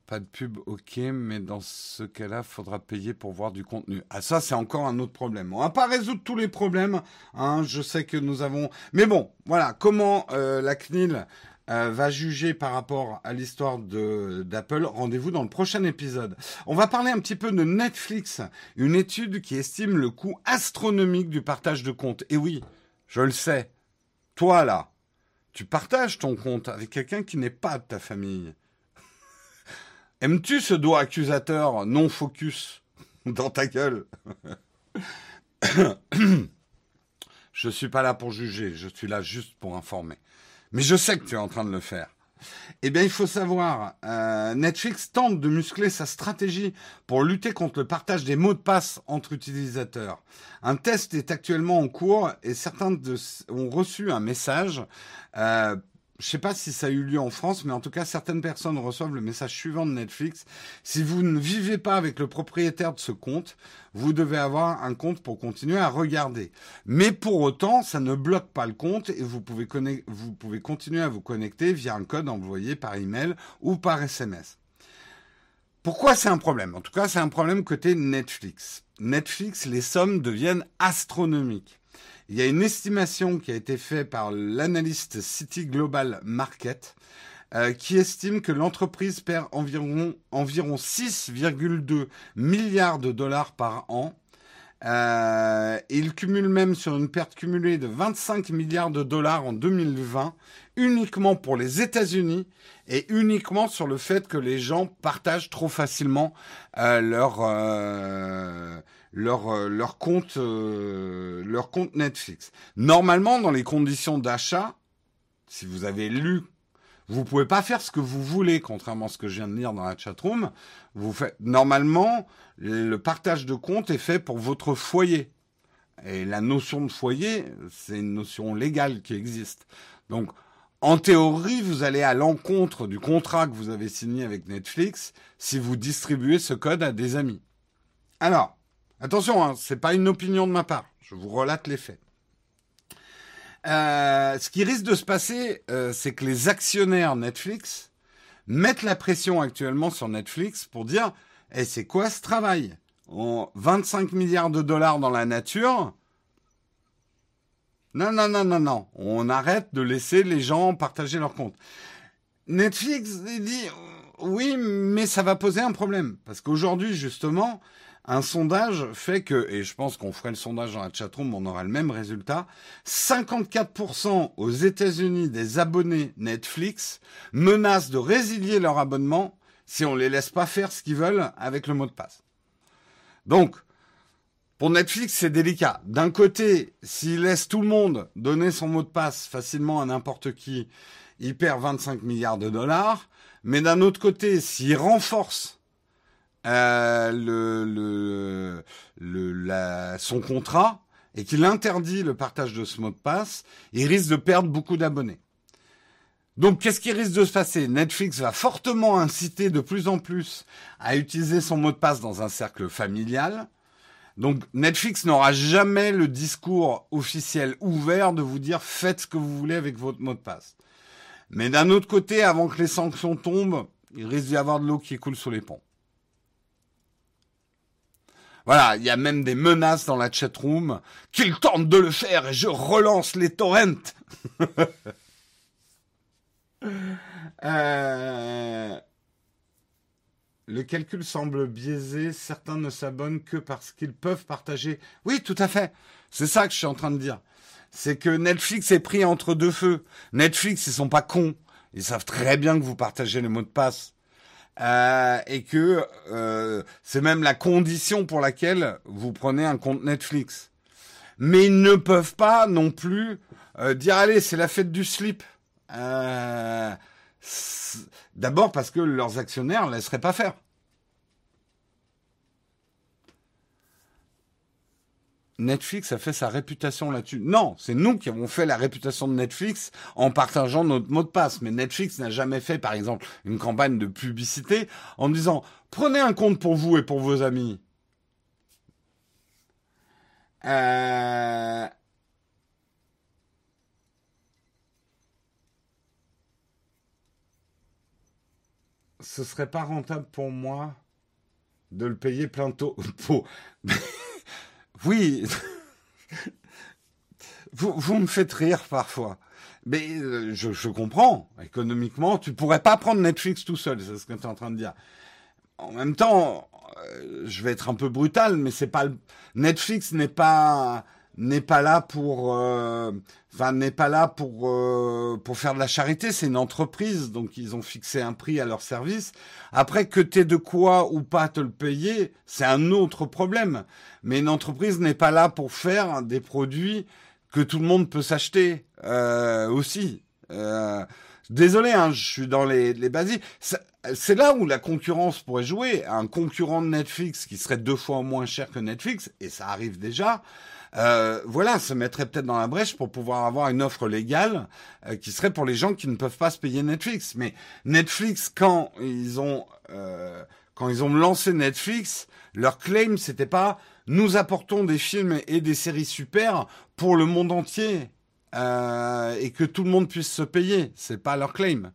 Pas de pub, ok, mais dans ce cas-là, faudra payer pour voir du contenu. Ah, ça, c'est encore un autre problème. On va pas résoudre tous les problèmes. Hein. Je sais que nous avons. Mais bon, voilà. Comment euh, la CNIL euh, va juger par rapport à l'histoire d'Apple Rendez-vous dans le prochain épisode. On va parler un petit peu de Netflix, une étude qui estime le coût astronomique du partage de comptes. Et oui, je le sais. Toi là, tu partages ton compte avec quelqu'un qui n'est pas de ta famille. Aimes-tu ce doigt accusateur non focus dans ta gueule Je suis pas là pour juger, je suis là juste pour informer. Mais je sais que tu es en train de le faire. Eh bien, il faut savoir, euh, Netflix tente de muscler sa stratégie pour lutter contre le partage des mots de passe entre utilisateurs. Un test est actuellement en cours et certains ont reçu un message euh, je sais pas si ça a eu lieu en France, mais en tout cas, certaines personnes reçoivent le message suivant de Netflix. Si vous ne vivez pas avec le propriétaire de ce compte, vous devez avoir un compte pour continuer à regarder. Mais pour autant, ça ne bloque pas le compte et vous pouvez, vous pouvez continuer à vous connecter via un code envoyé par email ou par SMS. Pourquoi c'est un problème? En tout cas, c'est un problème côté Netflix. Netflix, les sommes deviennent astronomiques. Il y a une estimation qui a été faite par l'analyste City Global Market euh, qui estime que l'entreprise perd environ, environ 6,2 milliards de dollars par an. Euh, il cumule même sur une perte cumulée de 25 milliards de dollars en 2020, uniquement pour les États-Unis et uniquement sur le fait que les gens partagent trop facilement euh, leur leur, euh, leur, compte, euh, leur compte Netflix. Normalement, dans les conditions d'achat, si vous avez lu, vous pouvez pas faire ce que vous voulez, contrairement à ce que je viens de lire dans la chatroom. Vous faites, normalement, le partage de compte est fait pour votre foyer. Et la notion de foyer, c'est une notion légale qui existe. Donc, en théorie, vous allez à l'encontre du contrat que vous avez signé avec Netflix si vous distribuez ce code à des amis. Alors, Attention, hein, ce n'est pas une opinion de ma part. Je vous relate les faits. Euh, ce qui risque de se passer, euh, c'est que les actionnaires Netflix mettent la pression actuellement sur Netflix pour dire Eh, c'est quoi ce travail? 25 milliards de dollars dans la nature. Non, non, non, non, non. On arrête de laisser les gens partager leurs comptes. Netflix dit Oui, mais ça va poser un problème. Parce qu'aujourd'hui, justement, un sondage fait que, et je pense qu'on ferait le sondage dans la chatroom, on aura le même résultat, 54% aux États-Unis des abonnés Netflix menacent de résilier leur abonnement si on les laisse pas faire ce qu'ils veulent avec le mot de passe. Donc, pour Netflix, c'est délicat. D'un côté, s'il laisse tout le monde donner son mot de passe facilement à n'importe qui, il perd 25 milliards de dollars. Mais d'un autre côté, s'il renforce euh, le, le, la, son contrat et qu'il interdit le partage de ce mot de passe, il risque de perdre beaucoup d'abonnés. Donc, qu'est-ce qui risque de se passer? Netflix va fortement inciter de plus en plus à utiliser son mot de passe dans un cercle familial. Donc, Netflix n'aura jamais le discours officiel ouvert de vous dire faites ce que vous voulez avec votre mot de passe. Mais d'un autre côté, avant que les sanctions tombent, il risque d'y avoir de l'eau qui coule sous les ponts. Voilà, il y a même des menaces dans la chatroom qu'il tente de le faire et je relance les torrents. Euh, le calcul semble biaisé. Certains ne s'abonnent que parce qu'ils peuvent partager. Oui, tout à fait. C'est ça que je suis en train de dire. C'est que Netflix est pris entre deux feux. Netflix, ils sont pas cons. Ils savent très bien que vous partagez les mots de passe. Euh, et que euh, c'est même la condition pour laquelle vous prenez un compte Netflix. Mais ils ne peuvent pas non plus euh, dire allez c'est la fête du slip. D'abord parce que leurs actionnaires ne laisseraient pas faire. Netflix a fait sa réputation là-dessus. Non, c'est nous qui avons fait la réputation de Netflix en partageant notre mot de passe. Mais Netflix n'a jamais fait, par exemple, une campagne de publicité en disant prenez un compte pour vous et pour vos amis. Euh... Ce serait pas rentable pour moi de le payer plein tôt. Oui, vous, vous me faites rire parfois. Mais euh, je, je, comprends, économiquement, tu pourrais pas prendre Netflix tout seul, c'est ce que tu es en train de dire. En même temps, euh, je vais être un peu brutal, mais c'est pas Netflix n'est pas n'est pas là pour, euh, enfin n'est pas là pour euh, pour faire de la charité. C'est une entreprise, donc ils ont fixé un prix à leur service. Après que t'aies de quoi ou pas te le payer, c'est un autre problème. Mais une entreprise n'est pas là pour faire des produits que tout le monde peut s'acheter euh, aussi. désolé, hein, je suis dans les, les basiques. C'est là où la concurrence pourrait jouer. Un concurrent de Netflix qui serait deux fois moins cher que Netflix, et ça arrive déjà, euh, voilà, se mettrait peut-être dans la brèche pour pouvoir avoir une offre légale euh, qui serait pour les gens qui ne peuvent pas se payer Netflix. Mais Netflix, quand ils ont euh, quand ils ont lancé Netflix, leur claim c'était pas nous apportons des films et des séries super pour le monde entier et que tout le monde puisse se payer. C'est pas leur claim.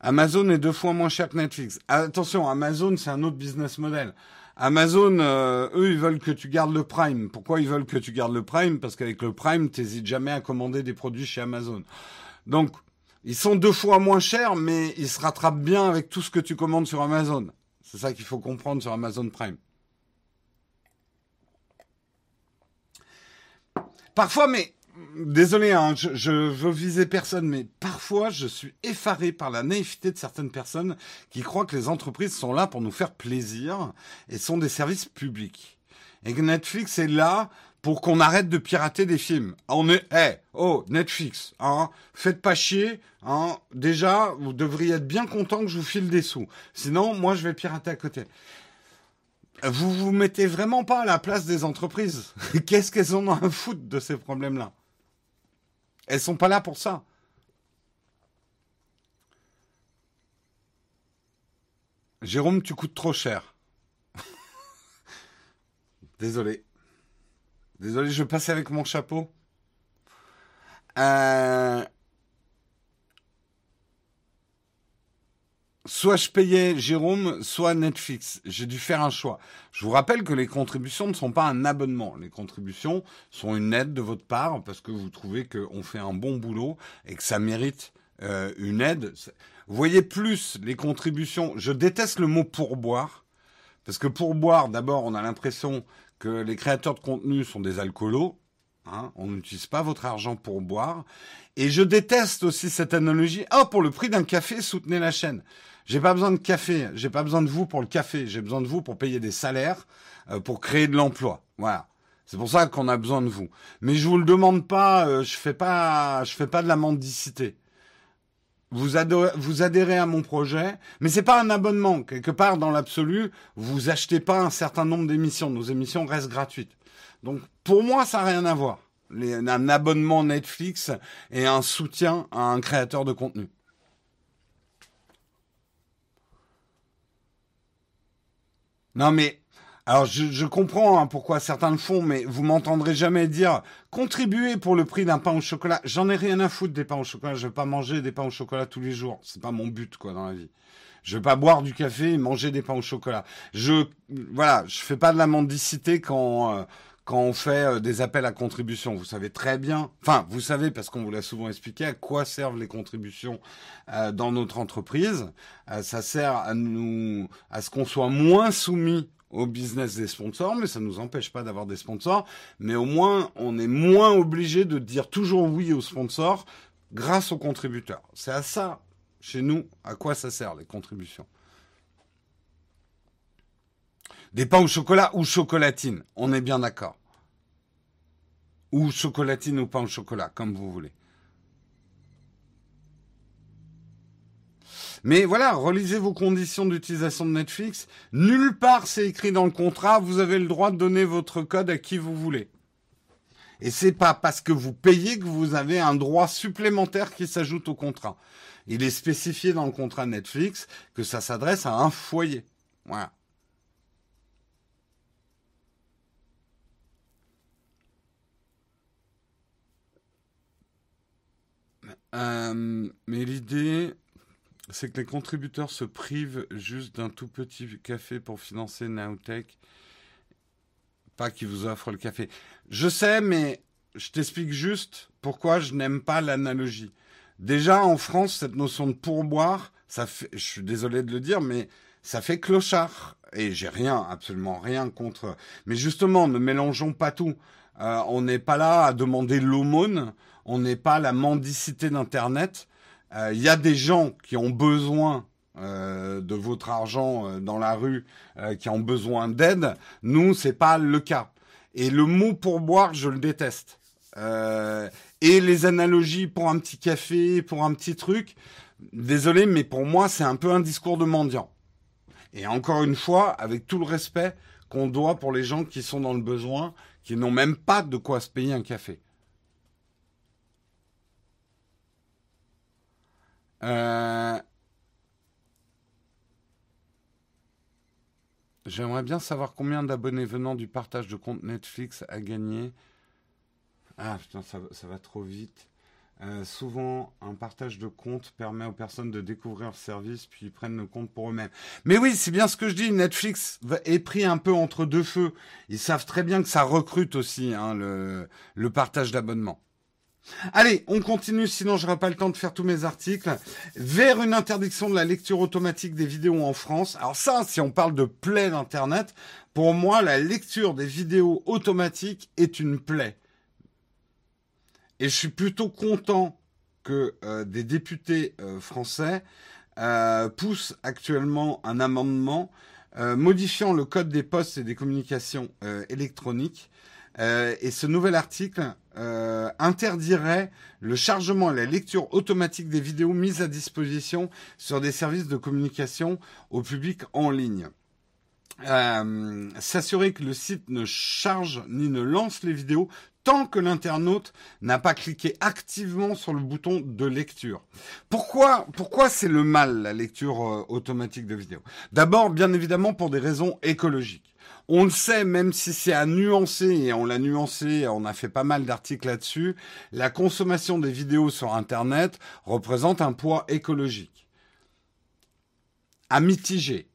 Amazon est deux fois moins cher que Netflix. Attention, Amazon, c'est un autre business model. Amazon, euh, eux, ils veulent que tu gardes le Prime. Pourquoi ils veulent que tu gardes le Prime? Parce qu'avec le Prime, t'hésites jamais à commander des produits chez Amazon. Donc, ils sont deux fois moins chers, mais ils se rattrapent bien avec tout ce que tu commandes sur Amazon. C'est ça qu'il faut comprendre sur Amazon Prime. Parfois, mais désolé, hein, je, je veux viser personne, mais parfois je suis effaré par la naïveté de certaines personnes qui croient que les entreprises sont là pour nous faire plaisir et sont des services publics. Et que Netflix est là pour qu'on arrête de pirater des films. On est, oh, Netflix, hein, faites pas chier, hein. Déjà, vous devriez être bien content que je vous file des sous. Sinon, moi, je vais pirater à côté. Vous vous mettez vraiment pas à la place des entreprises. Qu'est-ce qu'elles ont à foutre de ces problèmes-là? Elles sont pas là pour ça. Jérôme, tu coûtes trop cher. Désolé. Désolé, je passe avec mon chapeau. Euh, soit je payais Jérôme, soit Netflix. J'ai dû faire un choix. Je vous rappelle que les contributions ne sont pas un abonnement. Les contributions sont une aide de votre part parce que vous trouvez qu'on fait un bon boulot et que ça mérite euh, une aide. Vous voyez plus les contributions. Je déteste le mot pourboire parce que pourboire, d'abord, on a l'impression que les créateurs de contenu sont des alcoolos. Hein, on n'utilise pas votre argent pour boire. Et je déteste aussi cette analogie. Ah, pour le prix d'un café, soutenez la chaîne. J'ai pas besoin de café, j'ai pas besoin de vous pour le café, j'ai besoin de vous pour payer des salaires, euh, pour créer de l'emploi. Voilà. C'est pour ça qu'on a besoin de vous. Mais je vous le demande pas, euh, je fais pas, je fais pas de la mendicité. Vous vous adhérez à mon projet, mais c'est pas un abonnement. Quelque part, dans l'absolu, vous achetez pas un certain nombre d'émissions. Nos émissions restent gratuites. Donc, pour moi, ça n'a rien à voir. un abonnement Netflix et un soutien à un créateur de contenu. Non, mais Alors je, comprends hein, pourquoi certains le font, mais vous m'entendrez jamais dire contribuer pour le prix d'un pain au chocolat. J'en ai rien à foutre des pains au chocolat. Je vais pas manger des pains au chocolat tous les jours. C'est pas mon but quoi dans la vie. Je vais pas boire du café et manger des pains au chocolat. Je voilà, je fais pas de la mendicité quand euh, quand on fait euh, des appels à contribution. Vous savez très bien, enfin vous savez parce qu'on vous l'a souvent expliqué à quoi servent les contributions euh, dans notre entreprise. ça sert à nous à ce qu'on soit moins soumis au business des sponsors, mais ça ne nous empêche pas d'avoir des sponsors. Mais au moins, on est moins obligé de dire toujours oui aux sponsors grâce aux contributeurs. C'est à ça, chez nous, à quoi ça sert les contributions. Des pains au chocolat ou chocolatine, on est bien d'accord. Ou chocolatine ou pain au chocolat, comme vous voulez. Mais voilà, relisez vos conditions d'utilisation de Netflix. Nulle part c'est écrit dans le contrat, vous avez le droit de donner votre code à qui vous voulez. Et c'est pas parce que vous payez que vous avez un droit supplémentaire qui s'ajoute au contrat. Il est spécifié dans le contrat Netflix que ça s'adresse à un foyer. Voilà. Euh, mais l'idée, c'est que les contributeurs se privent juste d'un tout petit café pour financer Nowtech. Pas qu'ils vous offrent le café. Je sais, mais je t'explique juste pourquoi je n'aime pas l'analogie. Déjà, en France, cette notion de pourboire, ça fait, je suis désolé de le dire, mais ça fait clochard. Et j'ai rien, absolument rien contre. Mais justement, ne mélangeons pas tout. Euh, on n'est pas là à demander l'aumône. On n'est pas la mendicité d'Internet. Il euh, y a des gens qui ont besoin euh, de votre argent euh, dans la rue, qui ont besoin d'aide. Nous, c'est pas le cas. Et le mot pourboire, je le déteste. et les analogies pour un petit café, pour un petit truc, désolé, mais pour moi, c'est un peu un discours de mendiant. Et encore une fois, avec tout le respect qu'on doit pour les gens qui sont dans le besoin, qui n'ont même pas de quoi se payer un café. Euh, j'aimerais bien savoir combien d'abonnés venant du partage de compte Netflix a gagné. Ah putain, ça, va trop vite. Euh, souvent, un partage de compte permet aux personnes de découvrir le service, puis ils prennent le compte pour eux-mêmes. Mais oui, c'est bien ce que je dis. Netflix est pris un peu entre deux feux. Ils savent très bien que ça recrute aussi hein, le, le partage d'abonnement. Allez, on continue, sinon je n'aurai pas le temps de faire tous mes articles. Vers une interdiction de la lecture automatique des vidéos en France. Alors ça, si on parle de plaie d'Internet, pour moi, la lecture des vidéos automatiques est une plaie. Et je suis plutôt content que euh, des députés euh, français euh, poussent actuellement un amendement modifiant le code des postes et des communications électroniques. et ce nouvel article euh, interdirait le chargement et la lecture automatique des vidéos mises à disposition sur des services de communication au public en ligne. Euh, s'assurer que le site ne charge ni ne lance les vidéos tant que l'internaute n'a pas cliqué activement sur le bouton de lecture. Pourquoi, c'est le mal, la lecture euh, automatique de vidéos? D'abord, bien évidemment, pour des raisons écologiques. On le sait, même si c'est à nuancer, et on l'a nuancé, on a fait pas mal d'articles là-dessus, la consommation des vidéos sur Internet représente un poids écologique. À mitiger.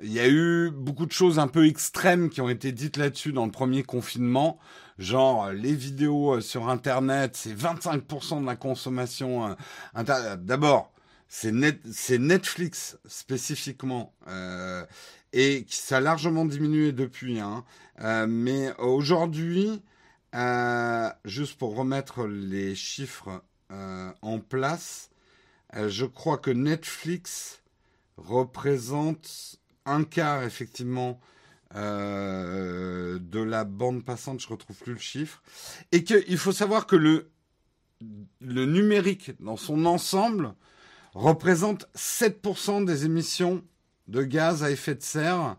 Il y a eu beaucoup de choses un peu extrêmes qui ont été dites là-dessus dans le premier confinement, genre les vidéos sur Internet, c'est 25% de la consommation. Euh, D'abord, c'est Netflix spécifiquement euh, et ça a largement diminué depuis. Hein. Euh, mais aujourd'hui, euh, juste pour remettre les chiffres euh, en place, je crois que Netflix représente un quart effectivement de la bande passante, je retrouve plus le chiffre, et qu'il faut savoir que le, le numérique dans son ensemble représente 7% des émissions de gaz à effet de serre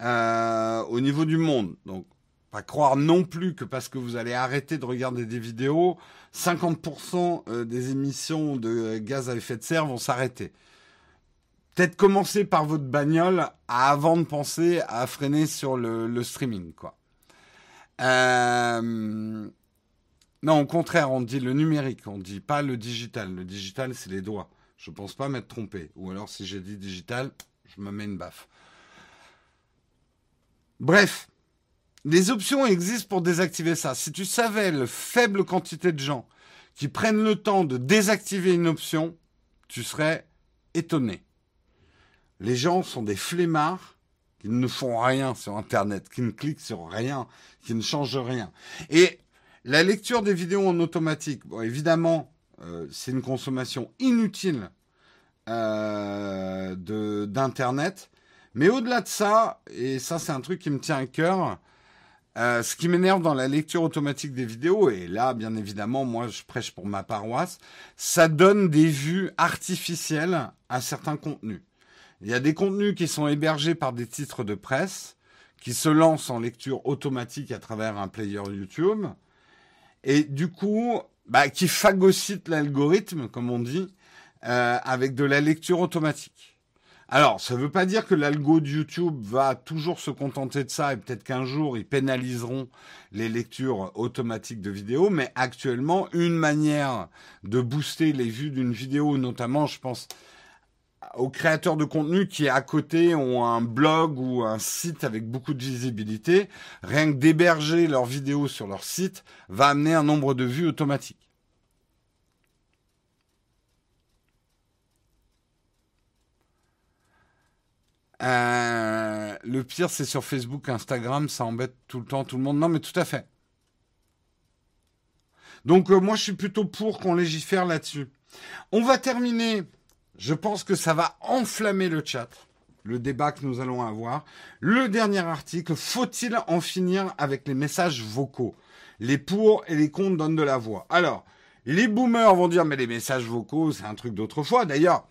euh, au niveau du monde. Donc, pas croire non plus que parce que vous allez arrêter de regarder des vidéos, 50% euh, des émissions de gaz à effet de serre vont s'arrêter. peut-être commencer par votre bagnole avant de penser à freiner sur le, streaming, quoi. Euh, non, au contraire, on dit le numérique, on dit pas le digital. Le digital, c'est les doigts. Je pense pas m'être trompé. Ou alors, si j'ai dit digital, je me mets une baffe. Bref, les options existent pour désactiver ça. Si tu savais la faible quantité de gens qui prennent le temps de désactiver une option, tu serais étonné. Les gens sont des flemmards qui ne font rien sur Internet, qui ne cliquent sur rien, qui ne changent rien. Et la lecture des vidéos en automatique, bon, évidemment, euh, c'est une consommation inutile euh, d'Internet. Mais au-delà de ça, et ça c'est un truc qui me tient à cœur, euh, ce qui m'énerve dans la lecture automatique des vidéos, et là bien évidemment moi je prêche pour ma paroisse, ça donne des vues artificielles à certains contenus. Il y a des contenus qui sont hébergés par des titres de presse, qui se lancent en lecture automatique à travers un player YouTube, et du coup, bah, qui phagocytent l'algorithme, comme on dit, euh, avec de la lecture automatique. Alors, ça ne veut pas dire que l'algo de YouTube va toujours se contenter de ça et peut-être qu'un jour ils pénaliseront les lectures automatiques de vidéos, mais actuellement, une manière de booster les vues d'une vidéo, notamment, je pense aux créateurs de contenu qui à côté ont un blog ou un site avec beaucoup de visibilité, rien que d'héberger leurs vidéos sur leur site va amener un nombre de vues automatique. Euh, le pire, c'est sur Facebook, Instagram, ça embête tout le temps tout le monde. Non, mais tout à fait. Donc euh, moi, je suis plutôt pour qu'on légifère là-dessus. On va terminer. Je pense que ça va enflammer le chat, le débat que nous allons avoir. Le dernier article, faut-il en finir avec les messages vocaux? Les pour et les contre donnent de la voix. Alors, les boomers vont dire, mais les messages vocaux, c'est un truc d'autrefois. D'ailleurs,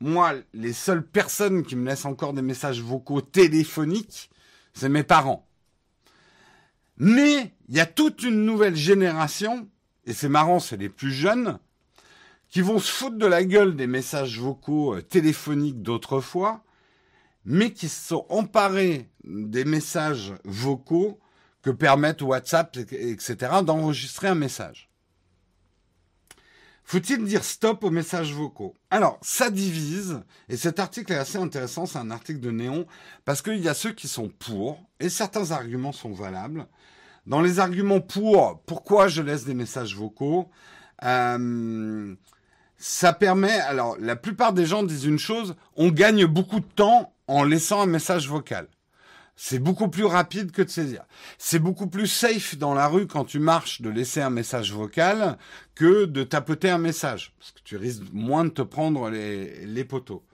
moi, les seules personnes qui me laissent encore des messages vocaux téléphoniques, c'est mes parents. Mais il y a toute une nouvelle génération, et c'est marrant, c'est les plus jeunes, qui vont se foutre de la gueule des messages vocaux euh, téléphoniques d'autrefois, mais qui se sont emparés des messages vocaux que permettent WhatsApp, etc., d'enregistrer un message. Faut-il dire stop aux messages vocaux? Alors, ça divise, et cet article est assez intéressant, c'est un article de Néon, parce qu'il y a ceux qui sont pour, et certains arguments sont valables. Dans les arguments pour, pourquoi je laisse des messages vocaux? Euh, Ça permet, alors la plupart des gens disent une chose, on gagne beaucoup de temps en laissant un message vocal. C'est beaucoup plus rapide que de saisir. C'est beaucoup plus safe dans la rue quand tu marches de laisser un message vocal que de tapoter un message, parce que tu risques moins de te prendre les, poteaux.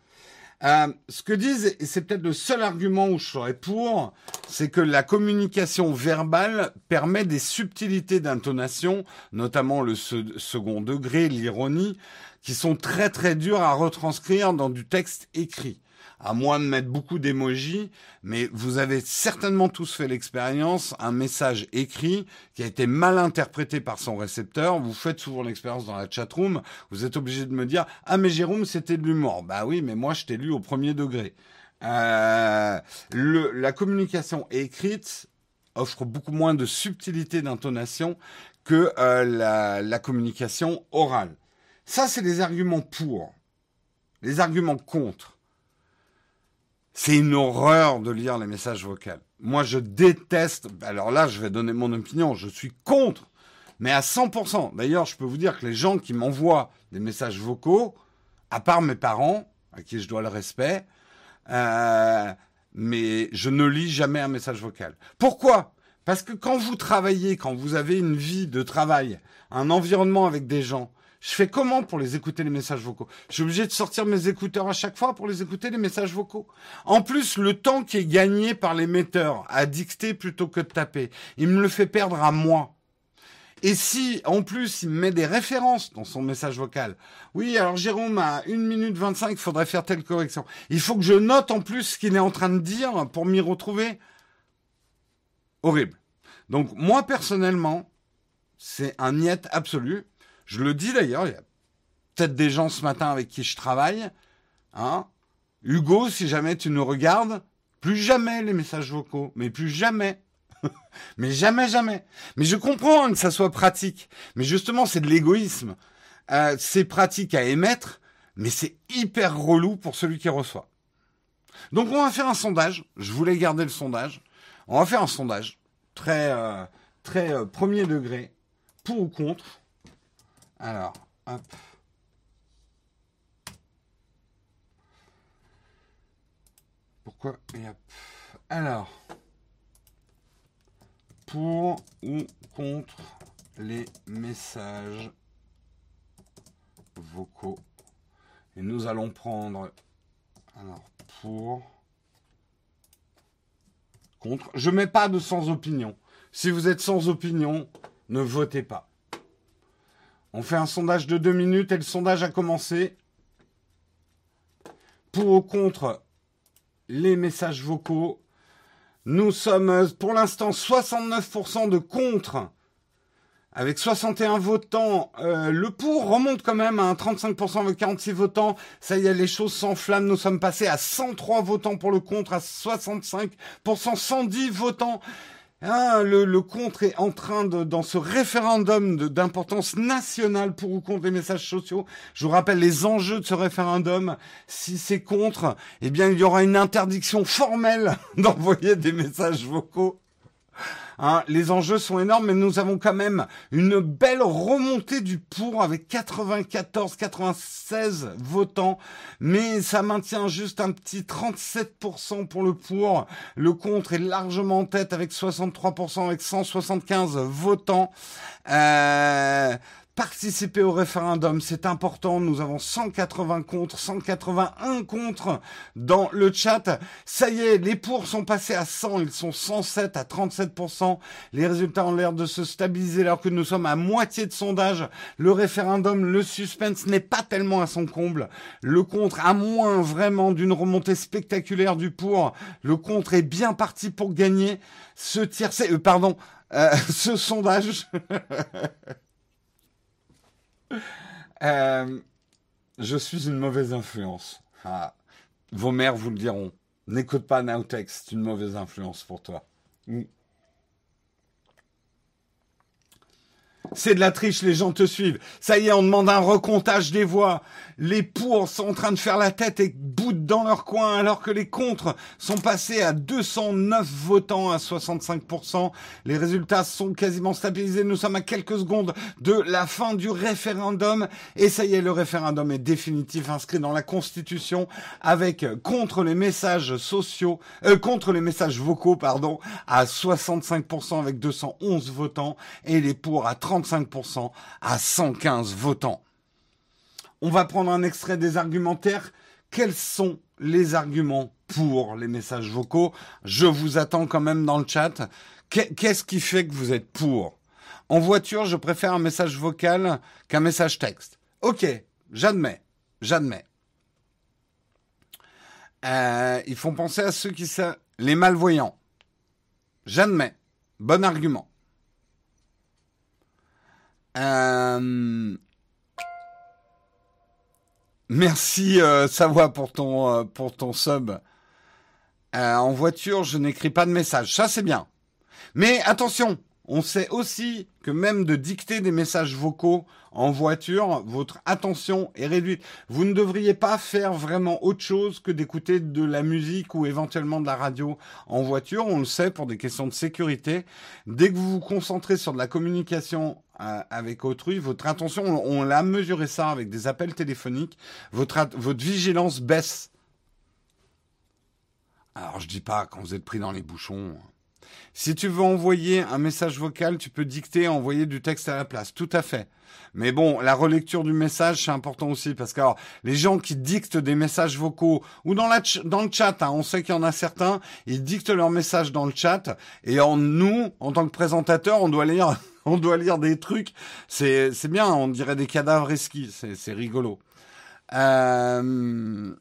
Euh, ce que disent, et c'est peut-être le seul argument où je serais pour, c'est que la communication verbale permet des subtilités d'intonation, notamment le second degré, l'ironie, qui sont très très dures à retranscrire dans du texte écrit à moins de mettre beaucoup d'émojis, mais vous avez certainement tous fait l'expérience, un message écrit qui a été mal interprété par son récepteur. Vous faites souvent l'expérience dans la chatroom, vous êtes obligé de me dire ah mais Jérôme c'était de l'humour. Bah oui, mais moi je t'ai lu au premier degré. Euh, la communication écrite offre beaucoup moins de subtilité d'intonation que euh, la, la communication orale. Ça, c'est les arguments pour. Les arguments contre. C'est une horreur de lire les messages vocaux. Moi, je déteste. Alors là, je vais donner mon opinion. Je suis contre, mais à 100%. D'ailleurs, je peux vous dire que les gens qui m'envoient des messages vocaux, à part mes parents, à qui je dois le respect, euh, mais je ne lis jamais un message vocal. Pourquoi? Parce que quand vous travaillez, quand vous avez une vie de travail, un environnement avec des gens, je fais comment pour les écouter les messages vocaux? Je suis obligé de sortir mes écouteurs à chaque fois pour les écouter les messages vocaux. En plus, le temps qui est gagné par l'émetteur à dicter plutôt que de taper, il me le fait perdre à moi. Et si, en plus, il me met des références dans son message vocal. Oui, alors Jérôme, à 1 minute 25, il faudrait faire telle correction. Il faut que je note en plus ce qu'il est en train de dire pour m'y retrouver. Horrible. Donc, moi, personnellement, c'est un niet absolu. Je le dis d'ailleurs, il y a peut-être des gens ce matin avec qui je travaille. Hein Hugo, si jamais tu nous regardes, plus jamais les messages vocaux, mais plus jamais. mais jamais, jamais. Mais je comprends que ça soit pratique. Mais justement, c'est de l'égoïsme. Euh, c'est pratique à émettre, mais c'est hyper relou pour celui qui reçoit. Donc on va faire un sondage. Je voulais garder le sondage. On va faire un sondage très euh, très euh, premier degré pour ou contre. Alors, hop. Pourquoi Alors, pour ou contre les messages vocaux. Et nous allons prendre alors pour contre. Je mets pas de sans opinion. Si vous êtes sans opinion, ne votez pas. On fait un sondage de deux minutes et le sondage a commencé. Pour ou contre les messages vocaux, nous sommes pour l'instant 69% de contre avec 61 votants, euh, le pour remonte quand même à un 35% avec 46 votants. Ça y est, les choses s'enflamment. Nous sommes passés à 103 votants pour le contre, à 65%, 110 votants. Ah, le, contre est en train de, dans ce référendum d'importance nationale pour ou contre les messages sociaux. Je vous rappelle les enjeux de ce référendum. Si c'est contre, eh bien, il y aura une interdiction formelle d'envoyer des messages vocaux Hein, les enjeux sont énormes, mais nous avons quand même une belle remontée du pour avec 94, 96 votants, mais ça maintient juste un petit 37% pour le pour. Le contre est largement en tête avec 63% avec 175 votants. Euh, participer au référendum, c'est important. Nous avons 180 contre, 181 contre dans le chat. Ça y est, les pour sont passés à 100, ils sont 107 à 37%. Les résultats ont l'air de se stabiliser alors que nous sommes à moitié de sondage. Le référendum, le suspense n'est pas tellement à son comble. Le contre, à moins vraiment d'une remontée spectaculaire du pour, le contre est bien parti pour gagner ce tiercé, euh, pardon, euh, ce sondage. Euh, je suis une mauvaise influence. Ah, vos mères vous le diront. N'écoute pas Nowtex, c'est une mauvaise influence pour toi. C'est de la triche, les gens te suivent. Ça y est, on demande un recomptage des voix. Les pour sont en train de faire la tête et boudent dans leur coin, alors que les contre sont passés à 209 votants à 65%. Les résultats sont quasiment stabilisés. Nous sommes à quelques secondes de la fin du référendum. Et ça y est, le référendum est définitif, inscrit dans la Constitution, avec contre les messages sociaux, euh, contre les messages vocaux, pardon, à 65% avec 211 votants, et les pour à 30 35% à 115 votants. On va prendre un extrait des argumentaires. Quels sont les arguments pour les messages vocaux? Je vous attends quand même dans le chat. Qu'est-ce qui fait que vous êtes pour? En voiture, je préfère un message vocal qu'un message texte. Ok, j'admets, j'admets. Euh, ils font penser à ceux qui sont les malvoyants. J'admets. Bon argument. Euh... Merci euh, Savoie pour ton euh, pour ton sub. En voiture, je n'écris pas de message. Ça c'est bien. Mais attention, on sait aussi que même de dicter des messages vocaux en voiture, votre attention est réduite. Vous ne devriez pas faire vraiment autre chose que d'écouter de la musique ou éventuellement de la radio en voiture. On le sait pour des questions de sécurité. Dès que vous vous concentrez sur de la communication euh, avec autrui, votre attention, on, l'a mesuré ça avec des appels téléphoniques, votre, votre vigilance baisse. Alors je dis pas quand vous êtes pris dans les bouchons. Si tu veux envoyer un message vocal, tu peux dicter, envoyer du texte à la place. Tout à fait. Mais bon, la relecture du message, c'est important aussi parce que les gens qui dictent des messages vocaux ou dans, dans le chat, hein, on sait qu'il y en a certains, ils dictent leurs messages dans le chat et en nous, en tant que présentateur, on doit lire, on doit lire des trucs. C'est, bien, on dirait des cadavres esquis. C'est rigolo. Euh...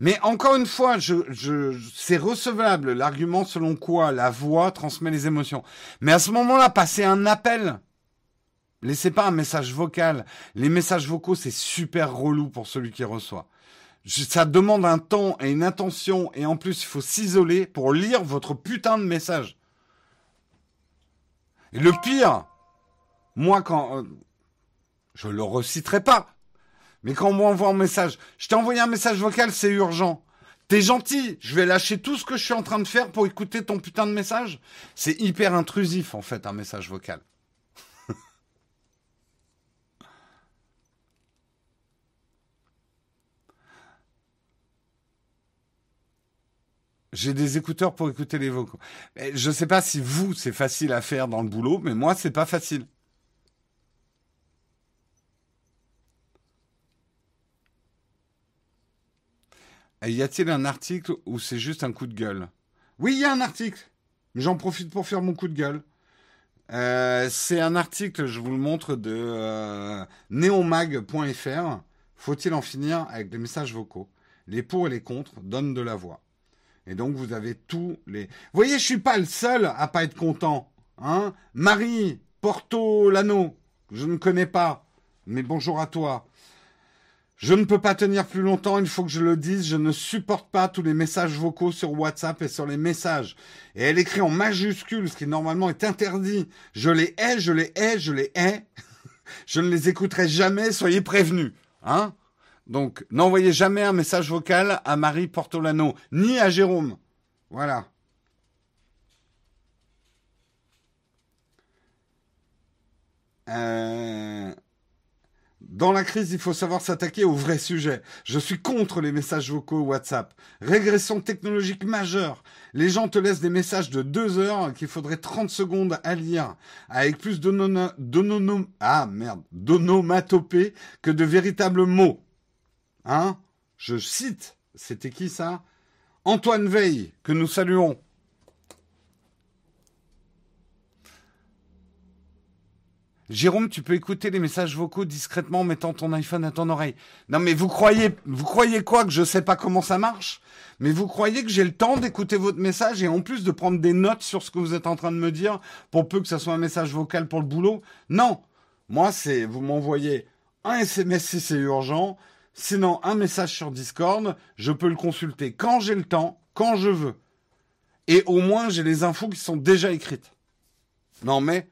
Mais encore une fois, je, je, c'est recevable l'argument selon quoi la voix transmet les émotions. Mais à ce moment-là, passez un appel. Laissez pas un message vocal. Les messages vocaux, c'est super relou pour celui qui reçoit. Ça demande un temps et une attention, et en plus, il faut s'isoler pour lire votre putain de message. Et le pire, moi, quand. Euh, je le reciterai pas. Mais quand on m'envoie un message, je t'ai envoyé un message vocal, c'est urgent. T'es gentil, je vais lâcher tout ce que je suis en train de faire pour écouter ton putain de message. C'est hyper intrusif, en fait, un message vocal. J'ai des écouteurs pour écouter les vocaux. Je ne sais pas si vous, c'est facile à faire dans le boulot, mais moi, c'est pas facile. Y a-t-il un article où c'est juste un coup de gueule? Oui, il y a un article. J'en profite pour faire mon coup de gueule. Euh, c'est un article, je vous le montre, de euh, neomag.fr. Faut-il en finir avec les messages vocaux? Les pour et les contre donnent de la voix. Et donc vous avez tous les. Vous voyez, je suis pas le seul à pas être content. Hein Marie Porto Lano, je ne connais pas, mais bonjour à toi. Je ne peux pas tenir plus longtemps, il faut que je le dise, je ne supporte pas tous les messages vocaux sur WhatsApp et sur les messages. Et elle écrit en majuscule, ce qui normalement est interdit. Je les hais, je les hais, je les hais. je ne les écouterai jamais, soyez prévenus. Hein Donc, n'envoyez jamais un message vocal à Marie Portolano, ni à Jérôme. Voilà. Euh... Dans la crise, il faut savoir s'attaquer au vrai sujet. Je suis contre les messages vocaux WhatsApp. Régression technologique majeure. Les gens te laissent des messages de deux heures qu'il faudrait 30 secondes à lire, avec plus d'ononom... Ah que de véritables mots. Hein? Je cite, c'était qui ça? Antoine Veil, que nous saluons. Jérôme, tu peux écouter les messages vocaux discrètement en mettant ton iPhone à ton oreille. Non, mais vous croyez, vous croyez quoi que je sais pas comment ça marche? Mais vous croyez que j'ai le temps d'écouter votre message et en plus de prendre des notes sur ce que vous êtes en train de me dire pour peu que ça soit un message vocal pour le boulot? Non. Moi, c'est vous m'envoyez un SMS si c'est urgent, sinon un message sur Discord, je peux le consulter quand j'ai le temps, quand je veux. Et au moins, j'ai les infos qui sont déjà écrites. Non mais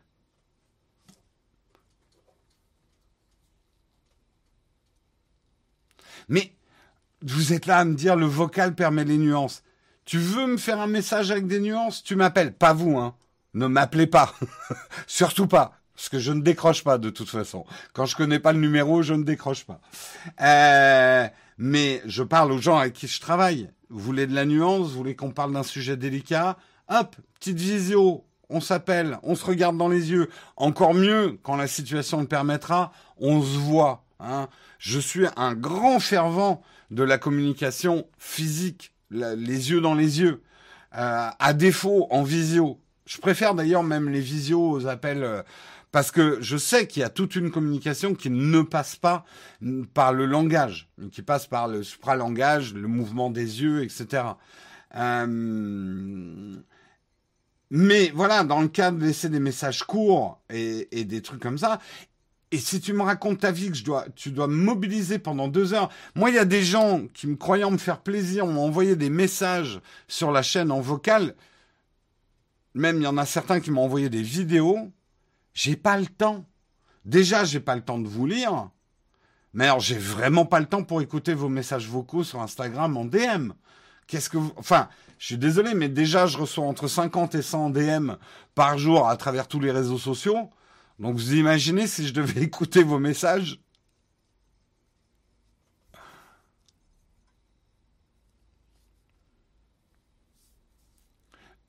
Mais vous êtes là à me dire le vocal permet les nuances. Tu veux me faire un message avec des nuances? Tu m'appelles, pas vous, hein. Ne m'appelez pas. Surtout pas. Parce que je ne décroche pas de toute façon. Quand je connais pas le numéro, je ne décroche pas. Euh, mais je parle aux gens avec qui je travaille. Vous voulez de la nuance? Vous voulez qu'on parle d'un sujet délicat? Hop, petite visio. On s'appelle, on se regarde dans les yeux. Encore mieux, quand la situation le permettra, on se voit. Hein. Je suis un grand fervent de la communication physique, les yeux dans les yeux. Euh, à défaut, en visio. Je préfère d'ailleurs même les visios aux appels, euh, parce que je sais qu'il y a toute une communication qui ne passe pas par le langage, qui passe par le supralangage, le mouvement des yeux, etc. Euh, mais voilà, dans le cas de laisser des messages courts et, et des trucs comme ça, et si tu me racontes ta vie que je dois, tu dois me mobiliser pendant deux heures. Moi, il y a des gens qui me croyant me faire plaisir m'ont envoyé des messages sur la chaîne en vocal. Même il y en a certains qui m'ont envoyé des vidéos. J'ai pas le temps. Déjà, j'ai pas le temps de vous lire. Mais alors, j'ai vraiment pas le temps pour écouter vos messages vocaux sur Instagram en DM. Qu'est-ce que vous... Enfin, je suis désolé, mais déjà, je reçois entre 50 et 100 DM par jour à travers tous les réseaux sociaux. Donc vous imaginez si je devais écouter vos messages?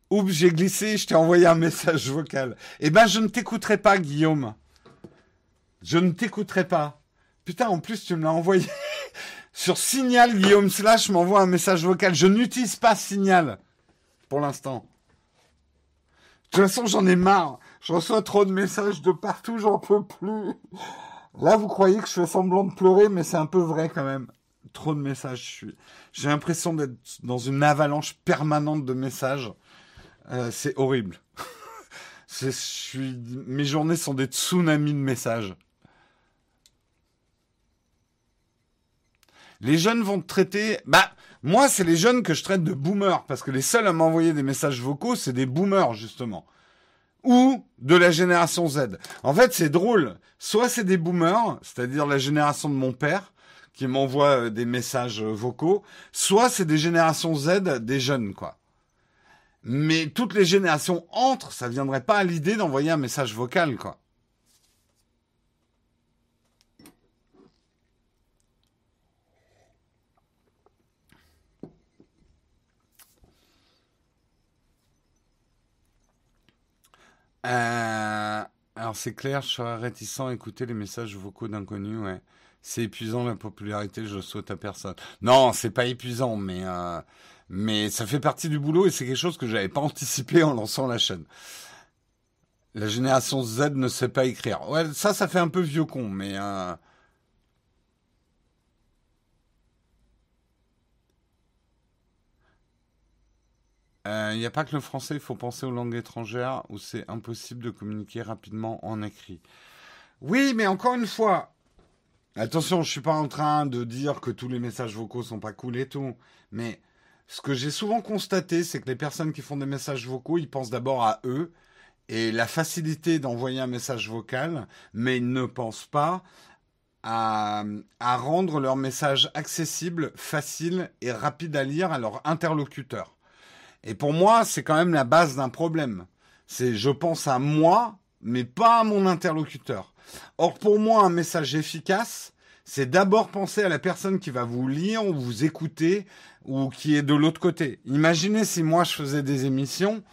Oups, j'ai glissé, je t'ai envoyé un message vocal. Eh ben, je ne t'écouterai pas, Guillaume. Je ne t'écouterai pas. Putain, en plus, tu me l'as envoyé sur Signal, Guillaume Slash m'envoie un message vocal. Je n'utilise pas Signal pour l'instant. De toute façon, j'en ai marre. Je reçois trop de messages de partout, j'en peux plus. Là, vous croyez que je fais semblant de pleurer, mais c'est un peu vrai quand même. Trop de messages. J'ai l'impression d'être dans une avalanche permanente de messages. Euh, c'est horrible. Mes journées sont des tsunamis de messages. Les jeunes vont te traiter. Bah, moi, c'est les jeunes que je traite de boomers, parce que les seuls à m'envoyer des messages vocaux, c'est des boomers, justement. Ou de la génération Z. En fait, c'est drôle. Soit c'est des boomers, c'est-à-dire la génération de mon père, qui m'envoie euh, des messages euh, vocaux, soit c'est des générations Z, des jeunes, quoi. Mais toutes les générations entrent, ça viendrait pas à l'idée d'envoyer un message vocal, quoi. Euh, alors c'est clair, je serais réticent à écouter les messages vocaux d'inconnus, ouais. C'est épuisant la popularité, je souhaite à personne. Non, c'est pas épuisant, mais euh, mais ça fait partie du boulot et c'est quelque chose que j'avais pas anticipé en lançant la chaîne. La génération Z ne sait pas écrire. Ouais, ça, ça fait un peu vieux con, mais euh, Il euh, n'y a pas que le français, il faut penser aux langues étrangères où c'est impossible de communiquer rapidement en écrit. Oui, mais encore une fois, attention, je suis pas en train de dire que tous les messages vocaux sont pas cool et tout, mais ce que j'ai souvent constaté, c'est que les personnes qui font des messages vocaux, ils pensent d'abord à eux et la facilité d'envoyer un message vocal, mais ils ne pensent pas à rendre leur message accessible, facile et rapide à lire à leur interlocuteur. Et pour moi, c'est quand même la base d'un problème. C'est je pense à moi, mais pas à mon interlocuteur. Or, pour moi, un message efficace, c'est d'abord penser à la personne qui va vous lire ou vous écouter ou qui est de l'autre côté. Imaginez si moi je faisais des émissions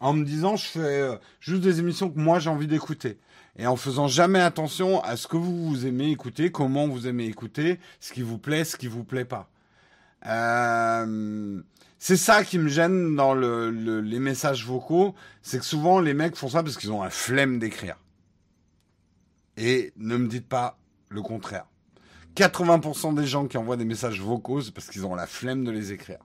en me disant je fais euh, juste des émissions que moi j'ai envie d'écouter et en faisant jamais attention à ce que vous, vous aimez écouter, comment vous aimez écouter, ce qui vous plaît, ce qui vous plaît pas. Euh, c'est ça qui me gêne dans le, les messages vocaux, c'est que souvent les mecs font ça parce qu'ils ont un flemme d'écrire. Et ne me dites pas le contraire. 80% des gens qui envoient des messages vocaux, c'est parce qu'ils ont la flemme de les écrire.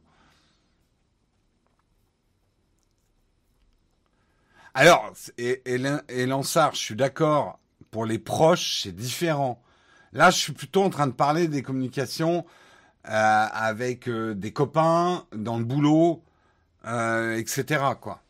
Alors, et, et, Lansard, je suis d'accord, pour les proches, c'est différent. Là, je suis plutôt en train de parler des communications avec euh, des copains dans le boulot, euh, etc. Quoi.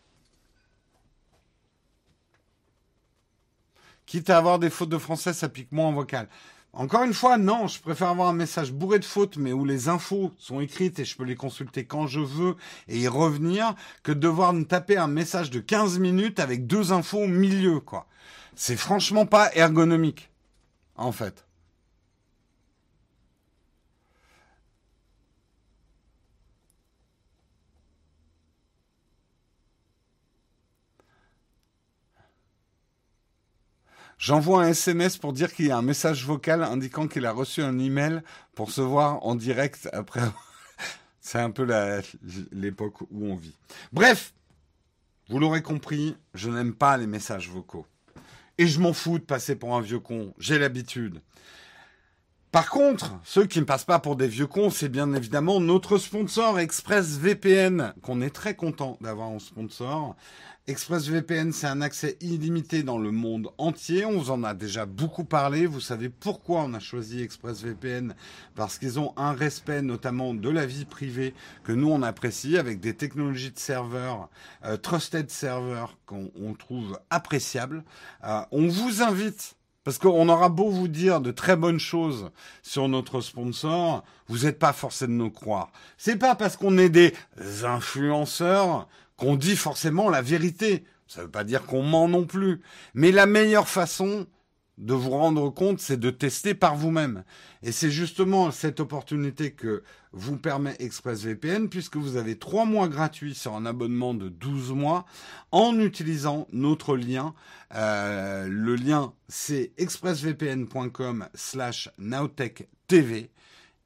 Quitte à avoir des fautes de français, ça pique moins en vocal. Encore une fois, non, je préfère avoir un message bourré de fautes, mais où les infos sont écrites et je peux les consulter quand je veux et y revenir, que de devoir me taper un message de 15 minutes avec deux infos au milieu, quoi. C'est franchement pas ergonomique, en fait. J'envoie un SMS pour dire qu'il y a un message vocal indiquant qu'il a reçu un email pour se voir en direct après. C'est un peu l'époque où on vit. Bref, vous l'aurez compris, je n'aime pas les messages vocaux. Et je m'en fous de passer pour un vieux con. J'ai l'habitude. Par contre, ceux qui ne passent pas pour des vieux cons, c'est bien évidemment notre sponsor ExpressVPN, qu'on est très content d'avoir en sponsor. ExpressVPN, c'est un accès illimité dans le monde entier. On vous en a déjà beaucoup parlé. Vous savez pourquoi on a choisi ExpressVPN Parce qu'ils ont un respect notamment de la vie privée que nous on apprécie avec des technologies de serveurs, euh, trusted serveurs qu'on trouve appréciables. Euh, on vous invite parce qu'on aura beau vous dire de très bonnes choses sur notre sponsor, vous n'êtes pas forcé de nous croire. C'est pas parce qu'on est des influenceurs qu'on dit forcément la vérité. Ça ne veut pas dire qu'on ment non plus. Mais la meilleure façon de vous rendre compte, c'est de tester par vous-même. Et c'est justement cette opportunité que vous permet ExpressVPN, puisque vous avez trois mois gratuits sur un abonnement de 12 mois en utilisant notre lien. Euh, le lien, c'est expressvpn.com slash nowtechtv.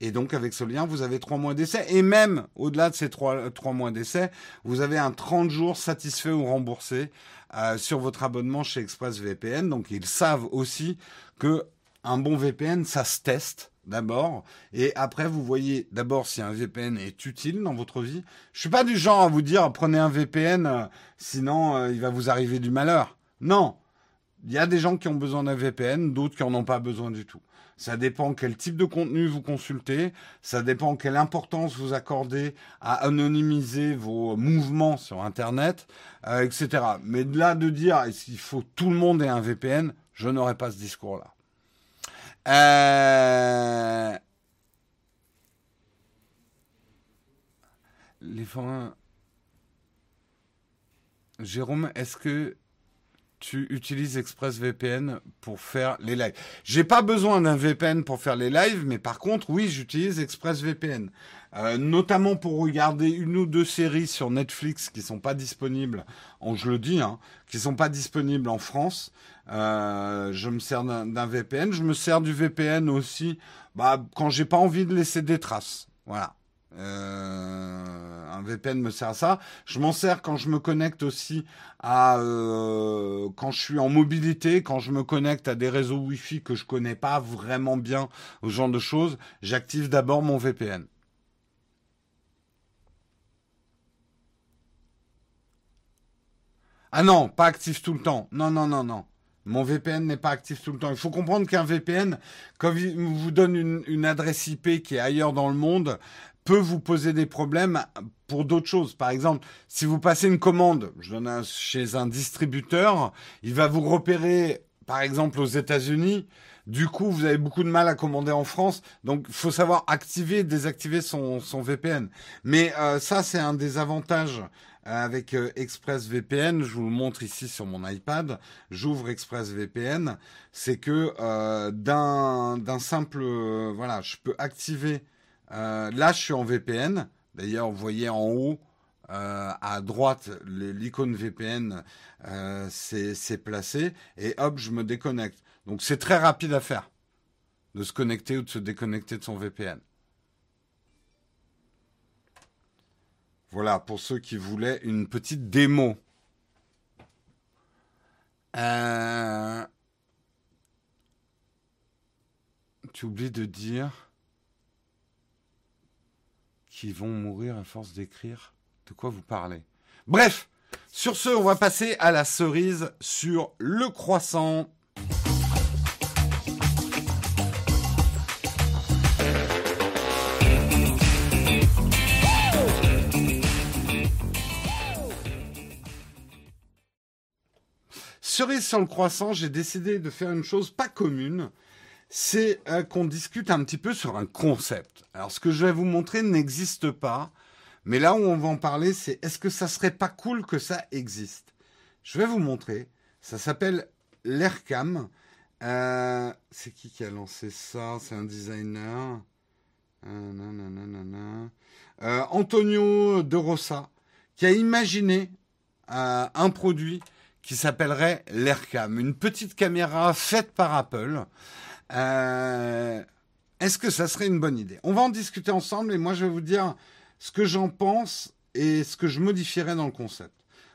Et donc, avec ce lien, vous avez trois mois d'essai. Et même au-delà de ces trois, trois mois d'essai, vous avez un 30 jours satisfait ou remboursé euh, sur votre abonnement chez ExpressVPN. Donc, ils savent aussi que un bon VPN, ça se teste d'abord. Et après, vous voyez d'abord si un VPN est utile dans votre vie. Je suis pas du genre à vous dire prenez un VPN, euh, sinon euh, il va vous arriver du malheur. Non. Il y a des gens qui ont besoin d'un VPN, d'autres qui en ont pas besoin du tout. Ça dépend quel type de contenu vous consultez, ça dépend quelle importance vous accordez à anonymiser vos mouvements sur Internet, euh, etc. Mais de là de dire il faut tout le monde ait un VPN, je n'aurais pas ce discours-là. Euh... Les forains... Jérôme, est-ce que tu utilises ExpressVPN pour faire les lives. J'ai pas besoin d'un VPN pour faire les lives, mais par contre, oui, j'utilise ExpressVPN. Euh, notamment pour regarder une ou deux séries sur Netflix qui sont pas disponibles, je le dis, hein, qui sont pas disponibles en France. Euh, je me sers d'un VPN. Je me sers du VPN aussi, bah, quand j'ai pas envie de laisser des traces. Voilà. Euh, un VPN me sert à ça. Je m'en sers quand je me connecte aussi à euh, quand je suis en mobilité, quand je me connecte à des réseaux Wi-Fi que je connais pas vraiment bien, ce genre de choses. J'active d'abord mon VPN. Ah non, pas actif tout le temps. Non, non, non, non. Mon VPN n'est pas actif tout le temps. Il faut comprendre qu'un VPN, quand il vous donne une, une, adresse IP qui est ailleurs dans le monde, peut vous poser des problèmes pour d'autres choses. Par exemple, si vous passez une commande je donne chez un distributeur, il va vous repérer, par exemple, aux États-Unis. Du coup, vous avez beaucoup de mal à commander en France. Donc, il faut savoir activer désactiver son, son VPN. Mais euh, ça, c'est un des avantages euh, avec euh, ExpressVPN. Je vous le montre ici sur mon iPad. J'ouvre ExpressVPN. C'est que euh, d'un simple... voilà, je peux activer euh, là, je suis en VPN. D'ailleurs, vous voyez en haut, euh, à droite, l'icône VPN euh, c'est placé. Et hop, je me déconnecte. Donc c'est très rapide à faire de se connecter ou de se déconnecter de son VPN. Voilà, pour ceux qui voulaient une petite démo. Tu oublies de dire qui vont mourir à force d'écrire De quoi vous parlez Bref, sur ce, on va passer à la cerise sur le croissant. Cerise sur le croissant, j'ai décidé de faire une chose pas commune c'est euh, qu'on discute un petit peu sur un concept. Alors ce que je vais vous montrer n'existe pas, mais là où on va en parler, c'est est-ce que ça serait pas cool que ça existe? Je vais vous montrer. Ça s'appelle l'Aircam. Euh, c'est qui qui a lancé ça? C'est un designer. Euh, Antonio De Rossa, qui a imaginé un produit qui s'appellerait l'Aircam, une petite caméra faite par Apple. Euh, est-ce que ça serait une bonne idée? On va en discuter ensemble et moi je vais vous dire ce que j'en pense et ce que je modifierais dans le concept.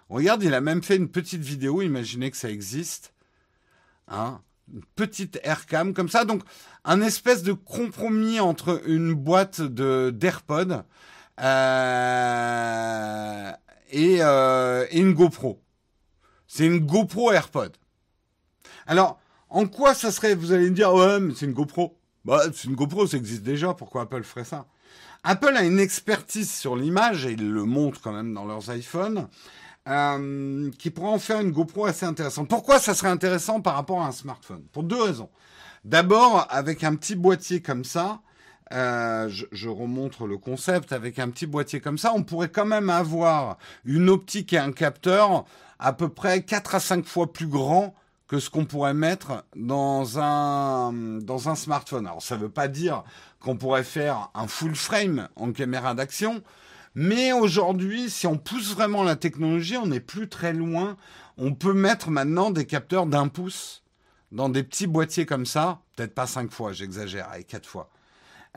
Regarde, il a même fait une petite vidéo, imaginez que ça existe. Hein une petite aircam comme ça. Donc, un espèce de compromis entre une boîte de d'AirPod euh, et, euh, et une GoPro. C'est une GoPro AirPod. Alors, en quoi ça serait Vous allez me dire, ouais, mais c'est une GoPro. Bah, c'est une GoPro, ça existe déjà. Pourquoi Apple ferait ça? Apple a une expertise sur l'image, et ils le montrent quand même dans leurs iPhones, euh, qui pourrait en faire une GoPro assez intéressante. Pourquoi ça serait intéressant par rapport à un smartphone? Pour deux raisons. D'abord, avec un petit boîtier comme ça, euh, je, je, remontre le concept, avec un petit boîtier comme ça, on pourrait quand même avoir une optique et un capteur à peu près 4 à 5 fois plus grand que ce qu'on pourrait mettre dans un, dans un smartphone. Alors ça ne veut pas dire qu'on pourrait faire un full frame en caméra d'action, mais aujourd'hui, si on pousse vraiment la technologie, on n'est plus très loin. On peut mettre maintenant des capteurs d'un pouce dans des petits boîtiers comme ça, peut-être pas cinq fois, j'exagère, et quatre fois.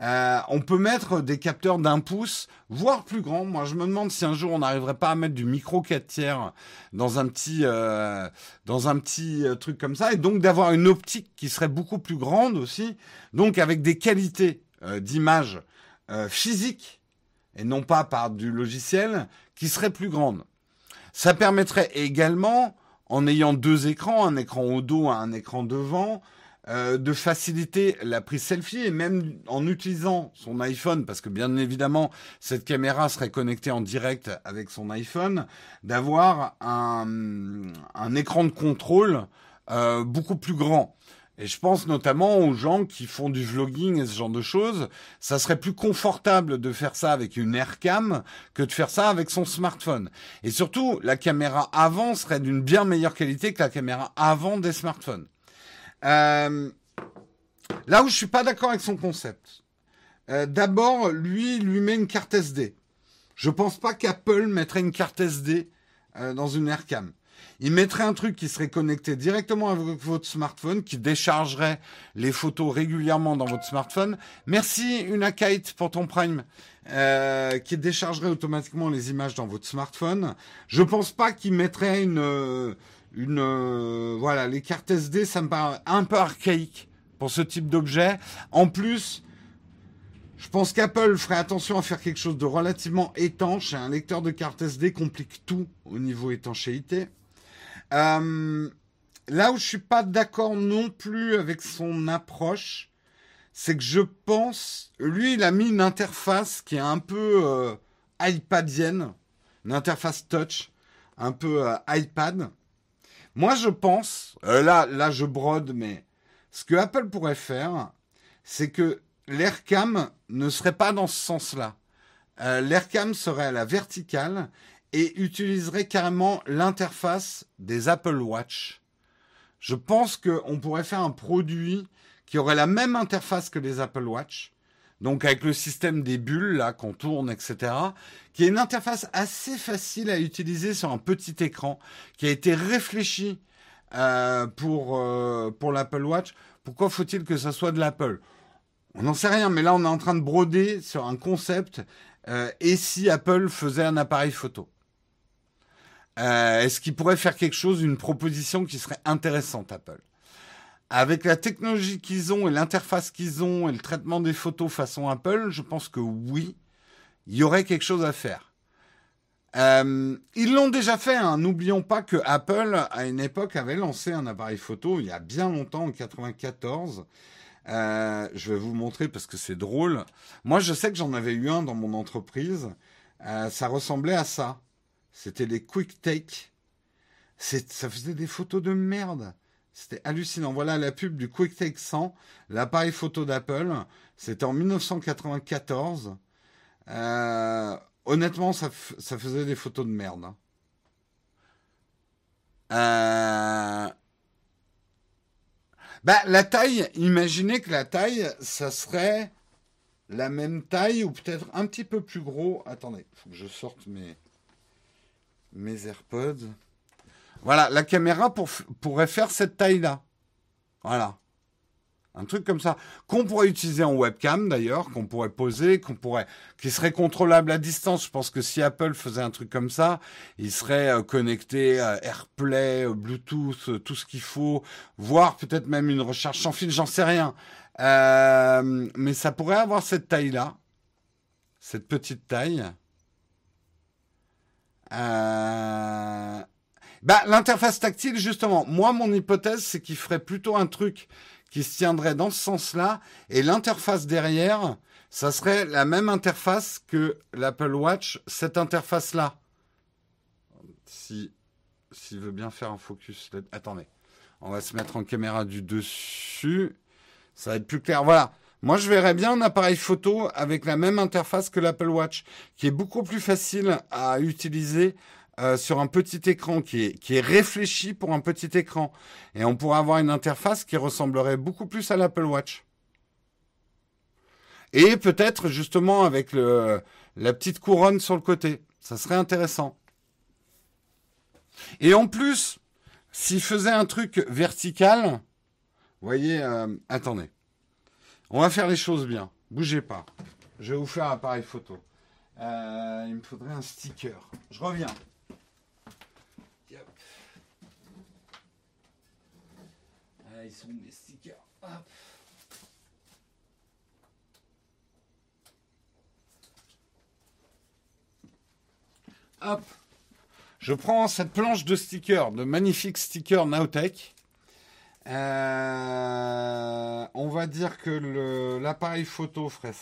Euh, on peut mettre des capteurs d'un pouce, voire plus grand. Moi, je me demande si un jour on n'arriverait pas à mettre du micro 4 tiers dans un petit, euh, dans un petit euh, truc comme ça, et donc d'avoir une optique qui serait beaucoup plus grande aussi, donc avec des qualités d'image physique et non pas par du logiciel, qui seraient plus grandes. Ça permettrait également en ayant deux écrans, un écran au dos, un écran devant, euh, de faciliter la prise selfie et même en utilisant son iPhone, parce que bien évidemment cette caméra serait connectée en direct avec son iPhone, d'avoir un, un, écran de contrôle euh, beaucoup plus grand. Et je pense notamment aux gens qui font du vlogging et ce genre de choses. Ça serait plus confortable de faire ça avec une aircam que de faire ça avec son smartphone. Et surtout, la caméra avant serait d'une bien meilleure qualité que la caméra avant des smartphones. Euh, là où je suis pas d'accord avec son concept. Euh, D'abord, lui, lui met une carte SD. Je pense pas qu'Apple mettrait une carte SD euh, dans une AirCam. Il mettrait un truc qui serait connecté directement avec votre smartphone, qui déchargerait les photos régulièrement dans votre smartphone. Merci Unakite pour ton Prime, qui déchargerait automatiquement les images dans votre smartphone. Je pense pas qu'il mettrait une une euh, voilà les cartes SD ça me paraît un peu archaïque pour ce type d'objet. En plus je pense qu'Apple ferait attention à faire quelque chose de relativement étanche. Un lecteur de carte SD complique tout au niveau étanchéité. Euh, là où je suis pas d'accord non plus avec son approche c'est que je pense lui il a mis une interface qui est un peu euh, iPadienne une interface touch un peu iPad moi, je pense, euh, là, là, je brode, mais ce que Apple pourrait faire, c'est que l'AirCam ne serait pas dans ce sens-là. Euh, L'AirCam serait à la verticale et utiliserait carrément l'interface des Apple Watch. Je pense qu'on pourrait faire un produit qui aurait la même interface que les Apple Watch, donc avec le système des bulles là qu'on tourne, etc., qui est une interface assez facile à utiliser sur un petit écran, qui a été réfléchi euh, pour euh, pour l'Apple Watch. Pourquoi faut-il que ça soit de l'Apple? On n'en sait rien, mais là on est en train de broder sur un concept. Euh, et si Apple faisait un appareil photo? Est-ce qu'il pourrait faire quelque chose, une proposition qui serait intéressante, Apple? Avec la technologie qu'ils ont et l'interface qu'ils ont et le traitement des photos façon Apple, je pense que oui, il y aurait quelque chose à faire. Euh, ils l'ont déjà fait. Hein. N'oublions pas que Apple, à une époque, avait lancé un appareil photo il y a bien longtemps, en 94. Euh, je vais vous montrer parce que c'est drôle. Moi, je sais que j'en avais eu un dans mon entreprise. Euh, ça ressemblait à ça. C'était les Quick Take. Ça faisait des photos de merde. C'était hallucinant. Voilà la pub du QuickTake 100, l'appareil photo d'Apple. C'était en 1994. Euh, honnêtement, ça, faisait des photos de merde. Hein. Euh... Bah, la taille, imaginez que la taille, ça serait la même taille ou peut-être un petit peu plus gros. Attendez, faut que je sorte mes, mes AirPods. Voilà, la caméra pour, pourrait faire cette taille-là. Voilà. Un truc comme ça. Qu'on pourrait utiliser en webcam d'ailleurs, qu'on pourrait poser, qu'on pourrait, qui serait contrôlable à distance. Je pense que si Apple faisait un truc comme ça, il serait euh, connecté à AirPlay, euh, Bluetooth, euh, tout ce qu'il faut, voire peut-être même une recharge sans fil, j'en sais rien. Euh, mais ça pourrait avoir cette taille-là, cette petite taille. Euh, bah, l'interface tactile, justement, moi, mon hypothèse, c'est qu'il ferait plutôt un truc qui se tiendrait dans ce sens-là, et l'interface derrière, ça serait la même interface que l'Apple Watch, cette interface-là. Si, s'il veut bien faire un focus, attendez, on va se mettre en caméra du dessus, ça va être plus clair. Voilà. Moi, je verrais bien un appareil photo avec la même interface que l'Apple Watch, qui est beaucoup plus facile à utiliser euh, sur un petit écran qui est, réfléchi pour un petit écran. Et on pourrait avoir une interface qui ressemblerait beaucoup plus à l'Apple Watch. Et peut-être justement avec la petite couronne sur le côté. Ça serait intéressant. Et en plus, s'il faisait un truc vertical, voyez, euh, attendez. On va faire les choses bien. Bougez pas. Je vais vous faire un appareil photo. Euh, il me faudrait un sticker. Je reviens. Ils sont stickers. Hop. Je prends cette planche de stickers, de magnifiques stickers Nowtech. Euh, on va dire que l'appareil photo ferait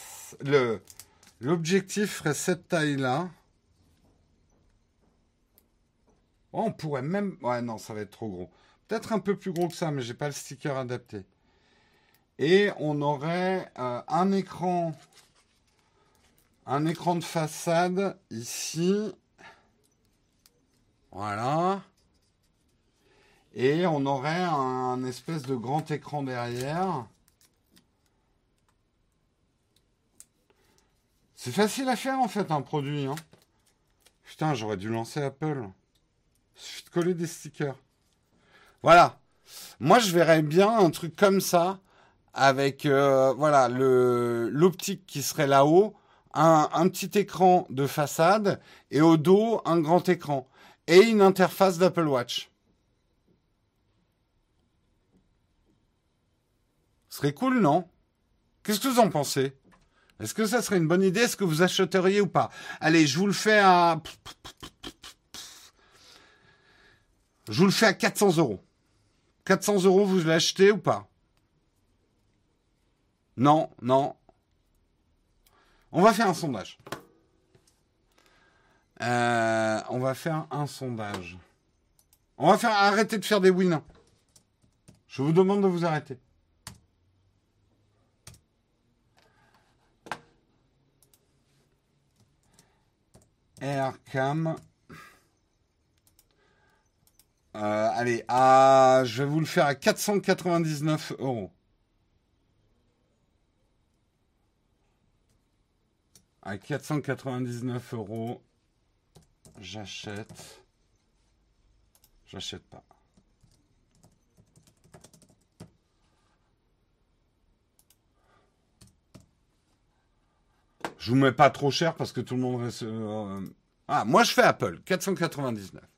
l'objectif ferait cette taille là. Oh, on pourrait même ouais non ça va être trop gros. Peut-être un peu plus gros que ça mais j'ai pas le sticker adapté. Et on aurait euh, un écran un écran de façade ici. Voilà. Et on aurait un, espèce de grand écran derrière. C'est facile à faire en fait un produit. Hein. Putain, j'aurais dû lancer Apple. Il suffit de coller des stickers. Voilà. Moi, je verrais bien un truc comme ça avec euh, voilà le l'optique qui serait là-haut, un, petit écran de façade et au dos un grand écran et une interface d'Apple Watch. Ce serait cool, non? Qu'est-ce que vous en pensez? Est-ce que ça serait une bonne idée? Est-ce que vous achèteriez ou pas? Allez, je vous le fais à... Je vous le fais à 400 euros. 400 euros, vous l'achetez ou pas? Non, non. On va faire un sondage. Euh, on va faire un sondage. On va faire arrêter de faire des wins. Je vous demande de vous arrêter. Aircam. Euh, allez, à, je vais vous le faire à 499 euros. À 499 euros, j'achète. J'achète pas. Je vous mets pas trop cher parce que tout le monde reste. Euh, ah, moi je fais Apple, 499. «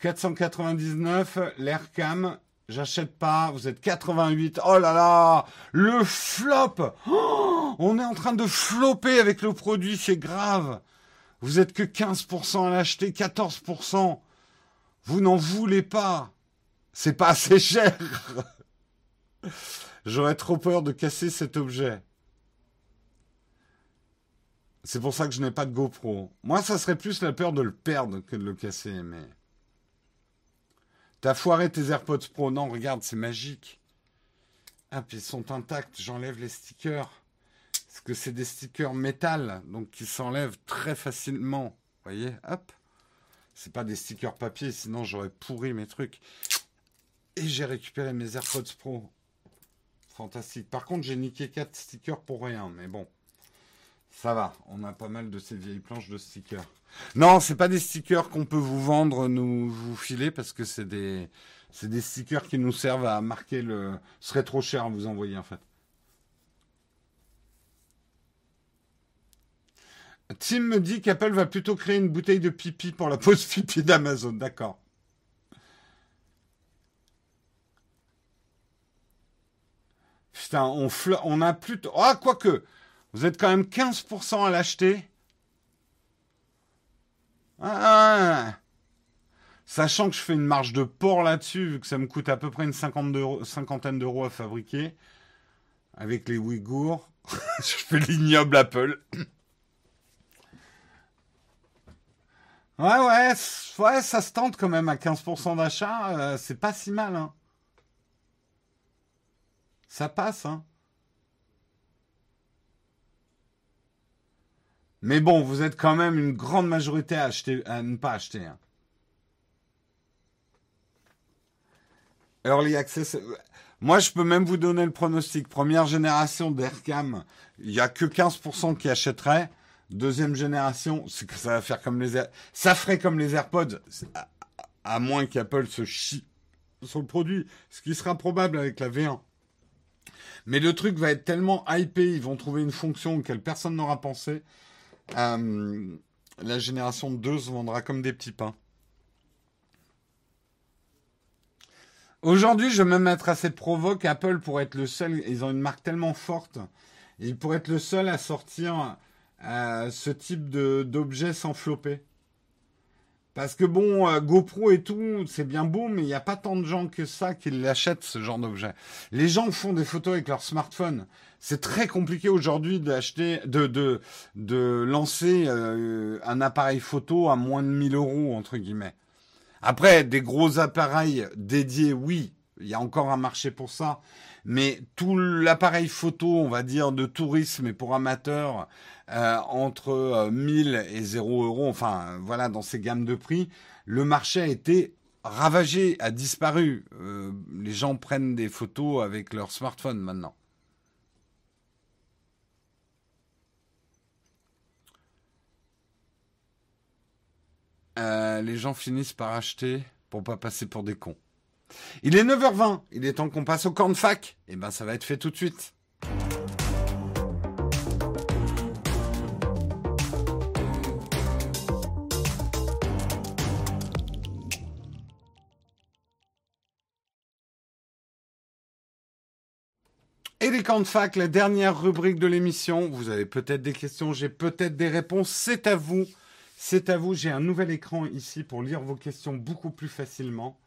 499, l'Aircam, j'achète pas, vous êtes 88, oh là là, le flop oh, On est en train de flopper avec le produit, c'est grave Vous êtes que 15% à l'acheter, 14%. Vous n'en voulez pas. C'est pas assez cher. J'aurais trop peur de casser cet objet. C'est pour ça que je n'ai pas de GoPro. Moi, ça serait plus la peur de le perdre que de le casser, mais. T'as foiré tes AirPods Pro. Non, regarde, c'est magique. Ah, puis ils sont intacts. J'enlève les stickers. Parce que c'est des stickers métal, donc qui s'enlèvent très facilement. Voyez Hop. C'est pas des stickers papier, sinon j'aurais pourri mes trucs. Et j'ai récupéré mes AirPods Pro. Fantastique. Par contre, j'ai niqué 4 stickers pour rien, mais bon. Ça va, on a pas mal de ces vieilles planches de stickers. Non, c'est pas des stickers qu'on peut vous vendre, nous vous filer, parce que c'est des, c'est des stickers qui nous servent à marquer le. Ce serait trop cher à vous envoyer en fait. Tim me dit qu'Apple va plutôt créer une bouteille de pipi pour la pause pipi d'Amazon. D'accord. Putain, on, on a plus... Ah, quoique, vous êtes quand même 15% à l'acheter. Ah, Sachant que je fais une marge de port là-dessus, vu que ça me coûte à peu près une cinquantaine d'euros à fabriquer, avec les Ouïghours, je fais l'ignoble Apple. Ouais, ouais, ouais, ça se tente quand même à 15% d'achat, euh, c'est pas si mal, hein. Ça passe, hein. Mais bon, vous êtes quand même une grande majorité à, acheter, ne pas acheter. Hein. Early Access. Moi, je peux même vous donner le pronostic. Première génération d'Aircam, il n'y a que 15% qui achèteraient. Deuxième génération, ça va faire comme les ça ferait comme les AirPods, à, à moins qu'Apple se chie sur le produit, ce qui sera probable avec la V1. Mais le truc va être tellement hypé, ils vont trouver une fonction auquel personne n'aura pensé. Euh, la génération 2 se vendra comme des petits pains. Aujourd'hui, je vais même être assez provoque. Apple pourrait être le seul. Ils ont une marque tellement forte. Ils pourraient être le seul à sortir euh, ce type d'objet sans flopper. Parce que bon, euh, GoPro et tout, c'est bien beau, mais il n'y a pas tant de gens que ça qui l'achètent, ce genre d'objet. Les gens font des photos avec leur smartphone. C'est très compliqué aujourd'hui d'acheter, de, de, de lancer euh, un appareil photo à moins de 1000 euros, entre guillemets. Après, des gros appareils dédiés, oui, il y a encore un marché pour ça. Mais tout l'appareil photo, on va dire, de tourisme et pour amateurs, euh, entre 1000 euh, et 0 euros, enfin voilà, dans ces gammes de prix, le marché a été ravagé, a disparu. Euh, les gens prennent des photos avec leur smartphone maintenant. les gens finissent par acheter pour pas passer pour des cons. Il est 9h20, il est temps qu'on passe au camp de fac. Et eh ben ça va être fait tout de suite. Et les camps de fac, la dernière rubrique de l'émission. Vous avez peut-être des questions, j'ai peut-être des réponses. C'est à vous. C'est à vous. J'ai un nouvel écran ici pour lire vos questions beaucoup plus facilement.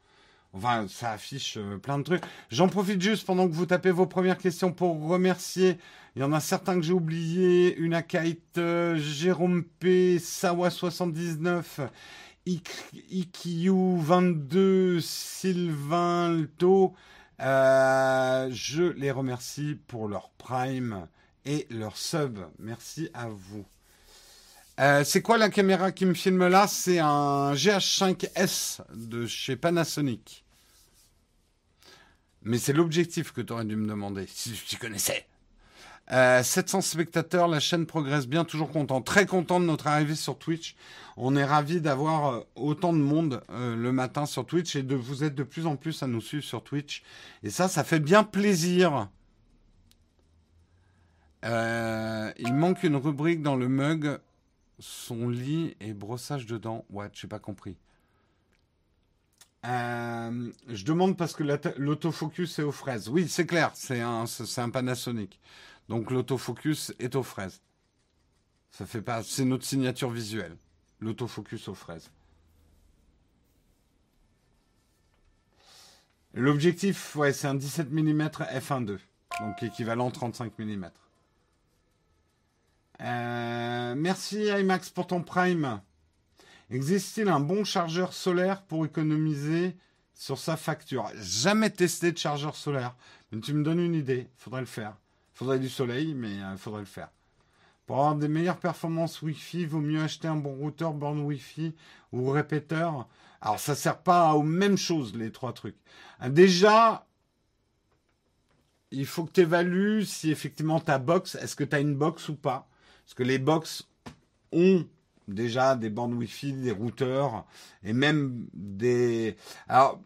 Enfin, ça affiche euh, plein de trucs. J'en profite juste pendant que vous tapez vos premières questions pour remercier. Il y en a certains que j'ai oubliés. Une Kite, euh, Jérôme P, Sawa79, IQ22, Sylvain Lto. Euh, je les remercie pour leur prime et leur sub. Merci à vous. C'est quoi la caméra qui me filme là? C'est un GH5S de chez Panasonic. Mais c'est l'objectif que tu aurais dû me demander, si tu connaissais. 700 euh, spectateurs, la chaîne progresse bien, toujours content. Très content de notre arrivée sur Twitch. On est ravis d'avoir euh, autant de monde euh, le matin sur Twitch et de vous être de plus en plus à nous suivre sur Twitch. Et ça, ça fait bien plaisir. il manque une rubrique dans le mug. Son lit et brossage dedans. Ouais, je n'ai pas compris. Je demande parce que l'autofocus est aux fraises. Oui, c'est clair, c'est un, un Panasonic. Donc l'autofocus est aux fraises. Ça fait pas, c'est notre signature visuelle. L'autofocus aux fraises. L'objectif, ouais, c'est un 17 mm f1.2, donc équivalent 35 mm. Euh, merci IMAX pour ton prime. Existe-t-il un bon chargeur solaire pour économiser sur sa facture? Jamais testé de chargeur solaire, mais tu me donnes une idée, faudrait le faire. Faudrait du soleil, mais il euh, faudrait le faire. Pour avoir des meilleures performances Wi-Fi, vaut mieux acheter un bon routeur, borne Wi-Fi ou répéteur. Alors, ça ne sert pas aux mêmes choses, les trois trucs. Euh, déjà, il faut que tu évalues si effectivement ta box, est-ce que tu as une box ou pas? Parce que les box ont déjà des bornes Wi-Fi, des routeurs et même des. Alors,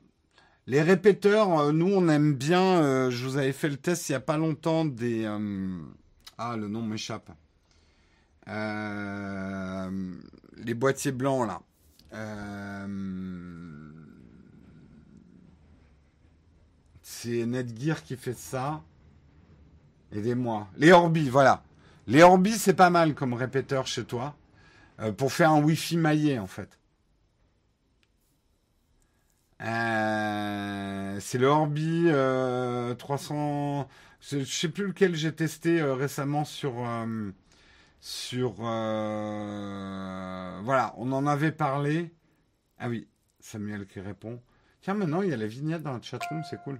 les répéteurs, euh, nous, on aime bien. Euh, je vous avais fait le test il n'y a pas longtemps des. Euh, ah, le nom m'échappe. les boîtiers blancs, là. C'est Netgear qui fait ça. Aidez-moi. Les Orbi, voilà. Les Orbi, c'est pas mal comme répéteur chez toi. Pour faire un Wi-Fi maillé, en fait. Euh, c'est le Orbi 300. Euh, je sais plus lequel j'ai testé euh, récemment sur. sur. voilà, on en avait parlé. Ah oui, Samuel qui répond. Tiens, maintenant il y a la vignette dans la chatroom, c'est cool.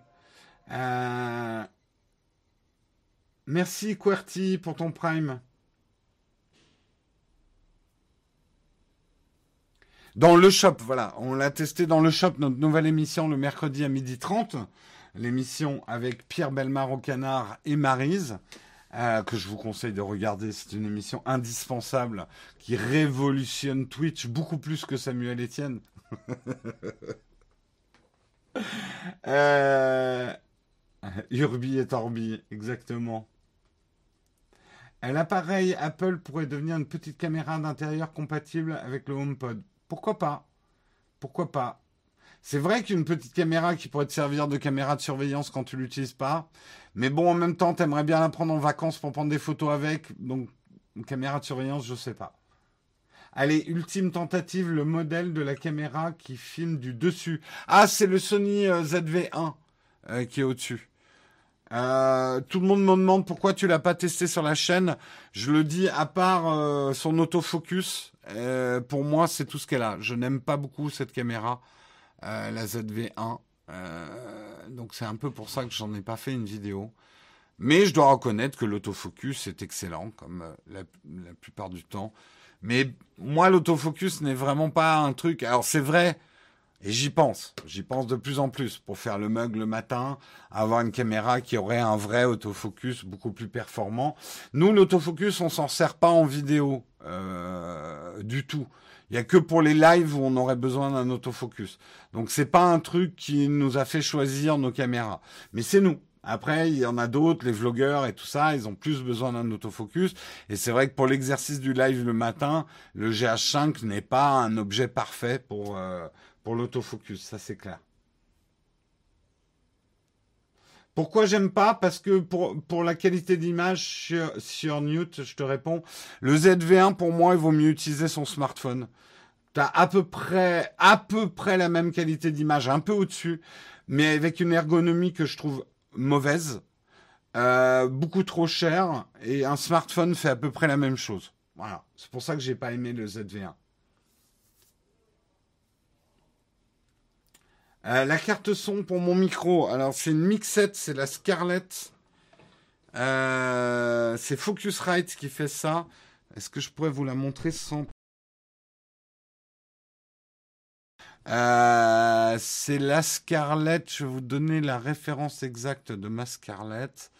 Merci QWERTY pour ton prime. Dans le shop, voilà. On l'a testé dans le shop, notre nouvelle émission le mercredi à midi 30. L'émission avec Pierre Belmar au canard et Marise. Euh, que je vous conseille de regarder. C'est une émission indispensable qui révolutionne Twitch beaucoup plus que Samuel Etienne. euh... Urbi et Orbi, exactement. L'appareil Apple pourrait devenir une petite caméra d'intérieur compatible avec le HomePod. Pourquoi pas? Pourquoi pas? C'est vrai qu'une petite caméra qui pourrait te servir de caméra de surveillance quand tu l'utilises pas. Mais bon, en même temps, tu aimerais bien la prendre en vacances pour prendre des photos avec. Donc caméra de surveillance, je sais pas. Allez, ultime tentative, le modèle de la caméra qui filme du dessus. Ah, c'est le Sony euh, ZV1 euh, qui est au-dessus. Euh, tout le monde me demande pourquoi tu l'as pas testé sur la chaîne. Je le dis, à part son autofocus, pour moi c'est tout ce qu'elle a. Je n'aime pas beaucoup cette caméra, la ZV1. donc c'est un peu pour ça que j'en ai pas fait une vidéo. Mais je dois reconnaître que l'autofocus est excellent, comme la, la plupart du temps. Mais moi, l'autofocus n'est vraiment pas un truc. Alors c'est vrai, et j'y pense, j'y pense de plus en plus pour faire le mug le matin, avoir une caméra qui aurait un vrai autofocus beaucoup plus performant. Nous, l'autofocus, on s'en sert pas en vidéo euh, du tout. Il y a que pour les lives où on aurait besoin d'un autofocus. Donc c'est pas un truc qui nous a fait choisir nos caméras, mais c'est nous. Après, il y en a d'autres, les vlogueurs et tout ça, ils ont plus besoin d'un autofocus. Et c'est vrai que pour l'exercice du live le matin, le GH5 n'est pas un objet parfait pour, euh, pour l'autofocus, ça c'est clair. Pourquoi j'aime pas? Parce que pour, la qualité d'image sur, sur Newt, je te réponds, le ZV1 pour moi, il vaut mieux utiliser son smartphone. Tu à peu près à peu près la même qualité d'image, un peu au-dessus, mais avec une ergonomie que je trouve mauvaise, euh, beaucoup trop cher, et un smartphone fait à peu près la même chose. Voilà, c'est pour ça que j'ai pas aimé le ZV1. Euh, la carte son pour mon micro, alors c'est une mixette, c'est la Scarlett. Euh, c'est Focusrite qui fait ça. Est-ce que je pourrais vous la montrer sans Euh, c'est la Scarlett. Je vais vous donner la référence exacte de ma Scarlett.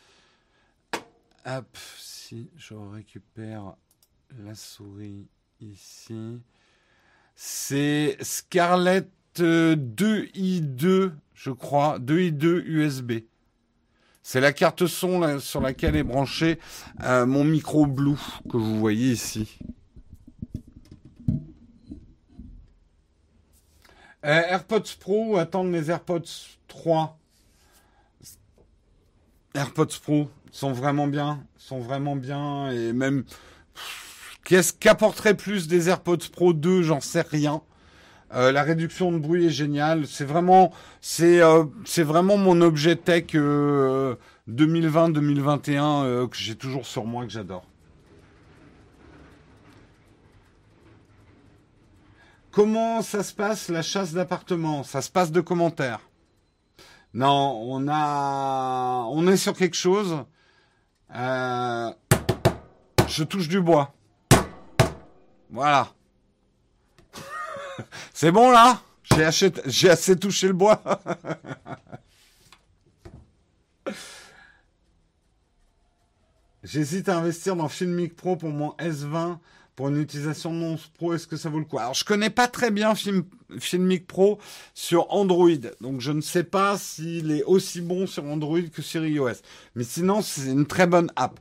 Hop, si je récupère la souris ici. C'est Scarlett 2i2, je crois, 2i2 USB. C'est la carte son sur laquelle est branché euh, mon micro Blue que vous voyez ici. Euh, AirPods Pro ou attendre mes AirPods 3 AirPods Pro sont vraiment bien, sont vraiment bien et même qu'est-ce qu'apporterait plus des AirPods Pro 2, j'en sais rien. Euh, la réduction de bruit est géniale. C'est vraiment, euh, mon objet tech 2020-2021 que j'ai toujours sur moi que j'adore. Comment ça se passe la chasse d'appartement Ça se passe de commentaires. Non, on a, on est sur quelque chose. Euh, je touche du bois. Voilà. C'est bon là? J'ai assez touché le bois. J'hésite à investir dans Filmic Pro pour mon S20 pour une utilisation non pro, est-ce que ça vaut le coup? Alors, je connais pas très bien Film, Filmic Pro sur Android, donc je ne sais pas s'il est aussi bon sur Android que sur iOS. Mais sinon, c'est une très bonne app.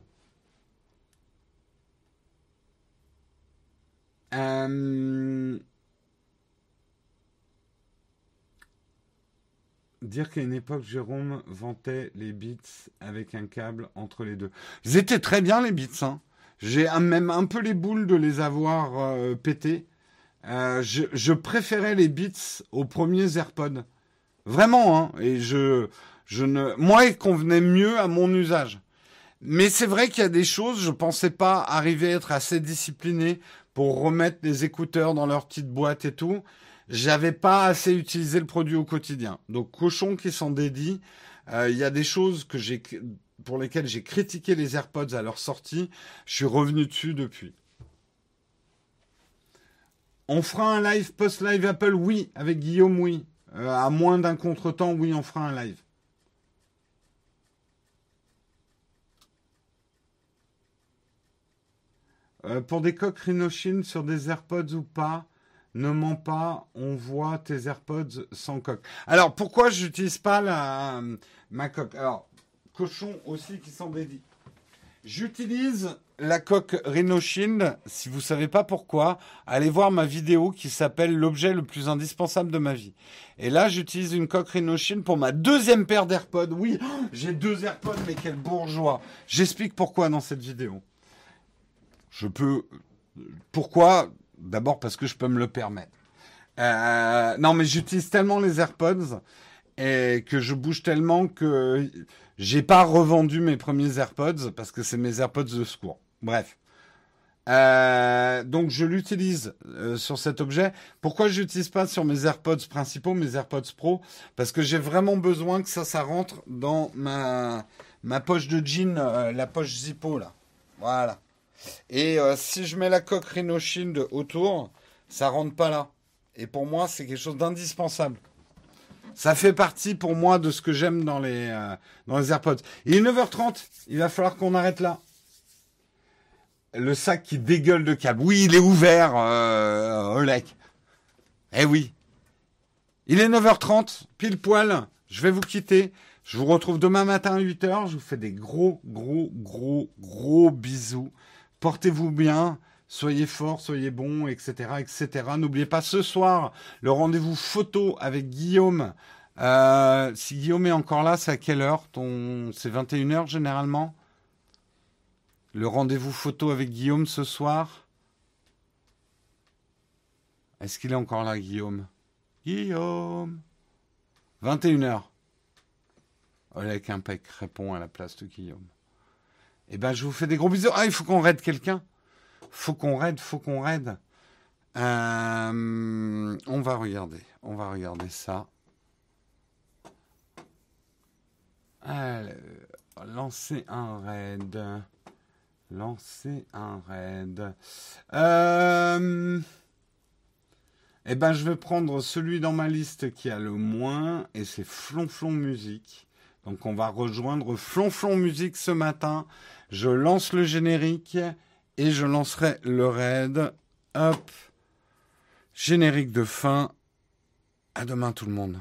Euh, dire qu'à une époque, Jérôme vantait les bits avec un câble entre les deux. Ils étaient très bien les bits, hein. J'ai même un peu les boules de les avoir euh, pétés. Euh, je, préférais les Beats aux premiers AirPods. Vraiment, hein. Et je, je ne, moi, ils convenaient mieux à mon usage. Mais c'est vrai qu'il y a des choses, je pensais pas arriver à être assez discipliné pour remettre les écouteurs dans leur petite boîte et tout. J'avais pas assez utilisé le produit au quotidien. Donc, cochon qui s'en dédie, euh, il y a des choses que j'ai pour lesquels j'ai critiqué les AirPods à leur sortie, je suis revenu dessus depuis. On fera un live post-live Apple, oui, avec Guillaume, oui. Euh, à moins d'un contretemps, oui, on fera un live. Euh, pour des coques Rhinoshin sur des AirPods ou pas, ne mens pas, on voit tes AirPods sans coque. Alors pourquoi j'utilise pas la ma coque? Alors cochon aussi qui s'en dédie. J'utilise la coque Rhinoshield. Si vous savez pas pourquoi, allez voir ma vidéo qui s'appelle l'objet le plus indispensable de ma vie. Et là, j'utilise une coque Rhinoshield pour ma deuxième paire d'AirPods. Oui, j'ai deux AirPods, mais quel bourgeois. J'explique pourquoi dans cette vidéo. Je peux. Pourquoi D'abord parce que je peux me le permettre. Euh, non, mais j'utilise tellement les AirPods et que je bouge tellement que j'ai pas revendu mes premiers AirPods parce que c'est mes AirPods de secours. Bref. Euh, donc je l'utilise euh, sur cet objet. Pourquoi je l'utilise pas sur mes AirPods principaux, mes AirPods Pro? Parce que j'ai vraiment besoin que ça, ça rentre dans ma poche de jean, la poche Zippo là. Voilà. Et si je mets la coque Rhino Shield autour, ça rentre pas là. Et pour moi, c'est quelque chose d'indispensable. Ça fait partie pour moi de ce que j'aime dans les les AirPods. Il est 9h30. Il va falloir qu'on arrête là le sac qui dégueule de câble. Oui, il est ouvert, euh, Olek. Eh oui. Il est 9h30, pile poil. Je vais vous quitter. Je vous retrouve demain matin à 8h. Je vous fais des gros, gros, gros, gros bisous. Portez-vous bien. Soyez forts, soyez bons, etc., etc. N'oubliez pas ce soir le rendez-vous photo avec Guillaume. Euh, si Guillaume est encore là, c'est à quelle heure. C'est 21h généralement? Le rendez-vous photo avec Guillaume ce soir? Est-ce qu'il est encore là, Guillaume? Guillaume 21h. Olek Impec répond à la place de Guillaume. Eh ben, je vous fais des gros bisous. Ah, il faut qu'on raide quelqu'un. Faut qu'on raide, faut qu'on raide. Euh, on va regarder. On va regarder ça. Allez, lancer un raid. Lancer un raid. Euh... Eh ben, je vais prendre celui dans ma liste qui a le moins, et c'est Flonflon Musique. Donc, on va rejoindre Flonflon Musique ce matin. Je lance le générique et je lancerai le raid. Hop. Générique de fin. À demain, tout le monde.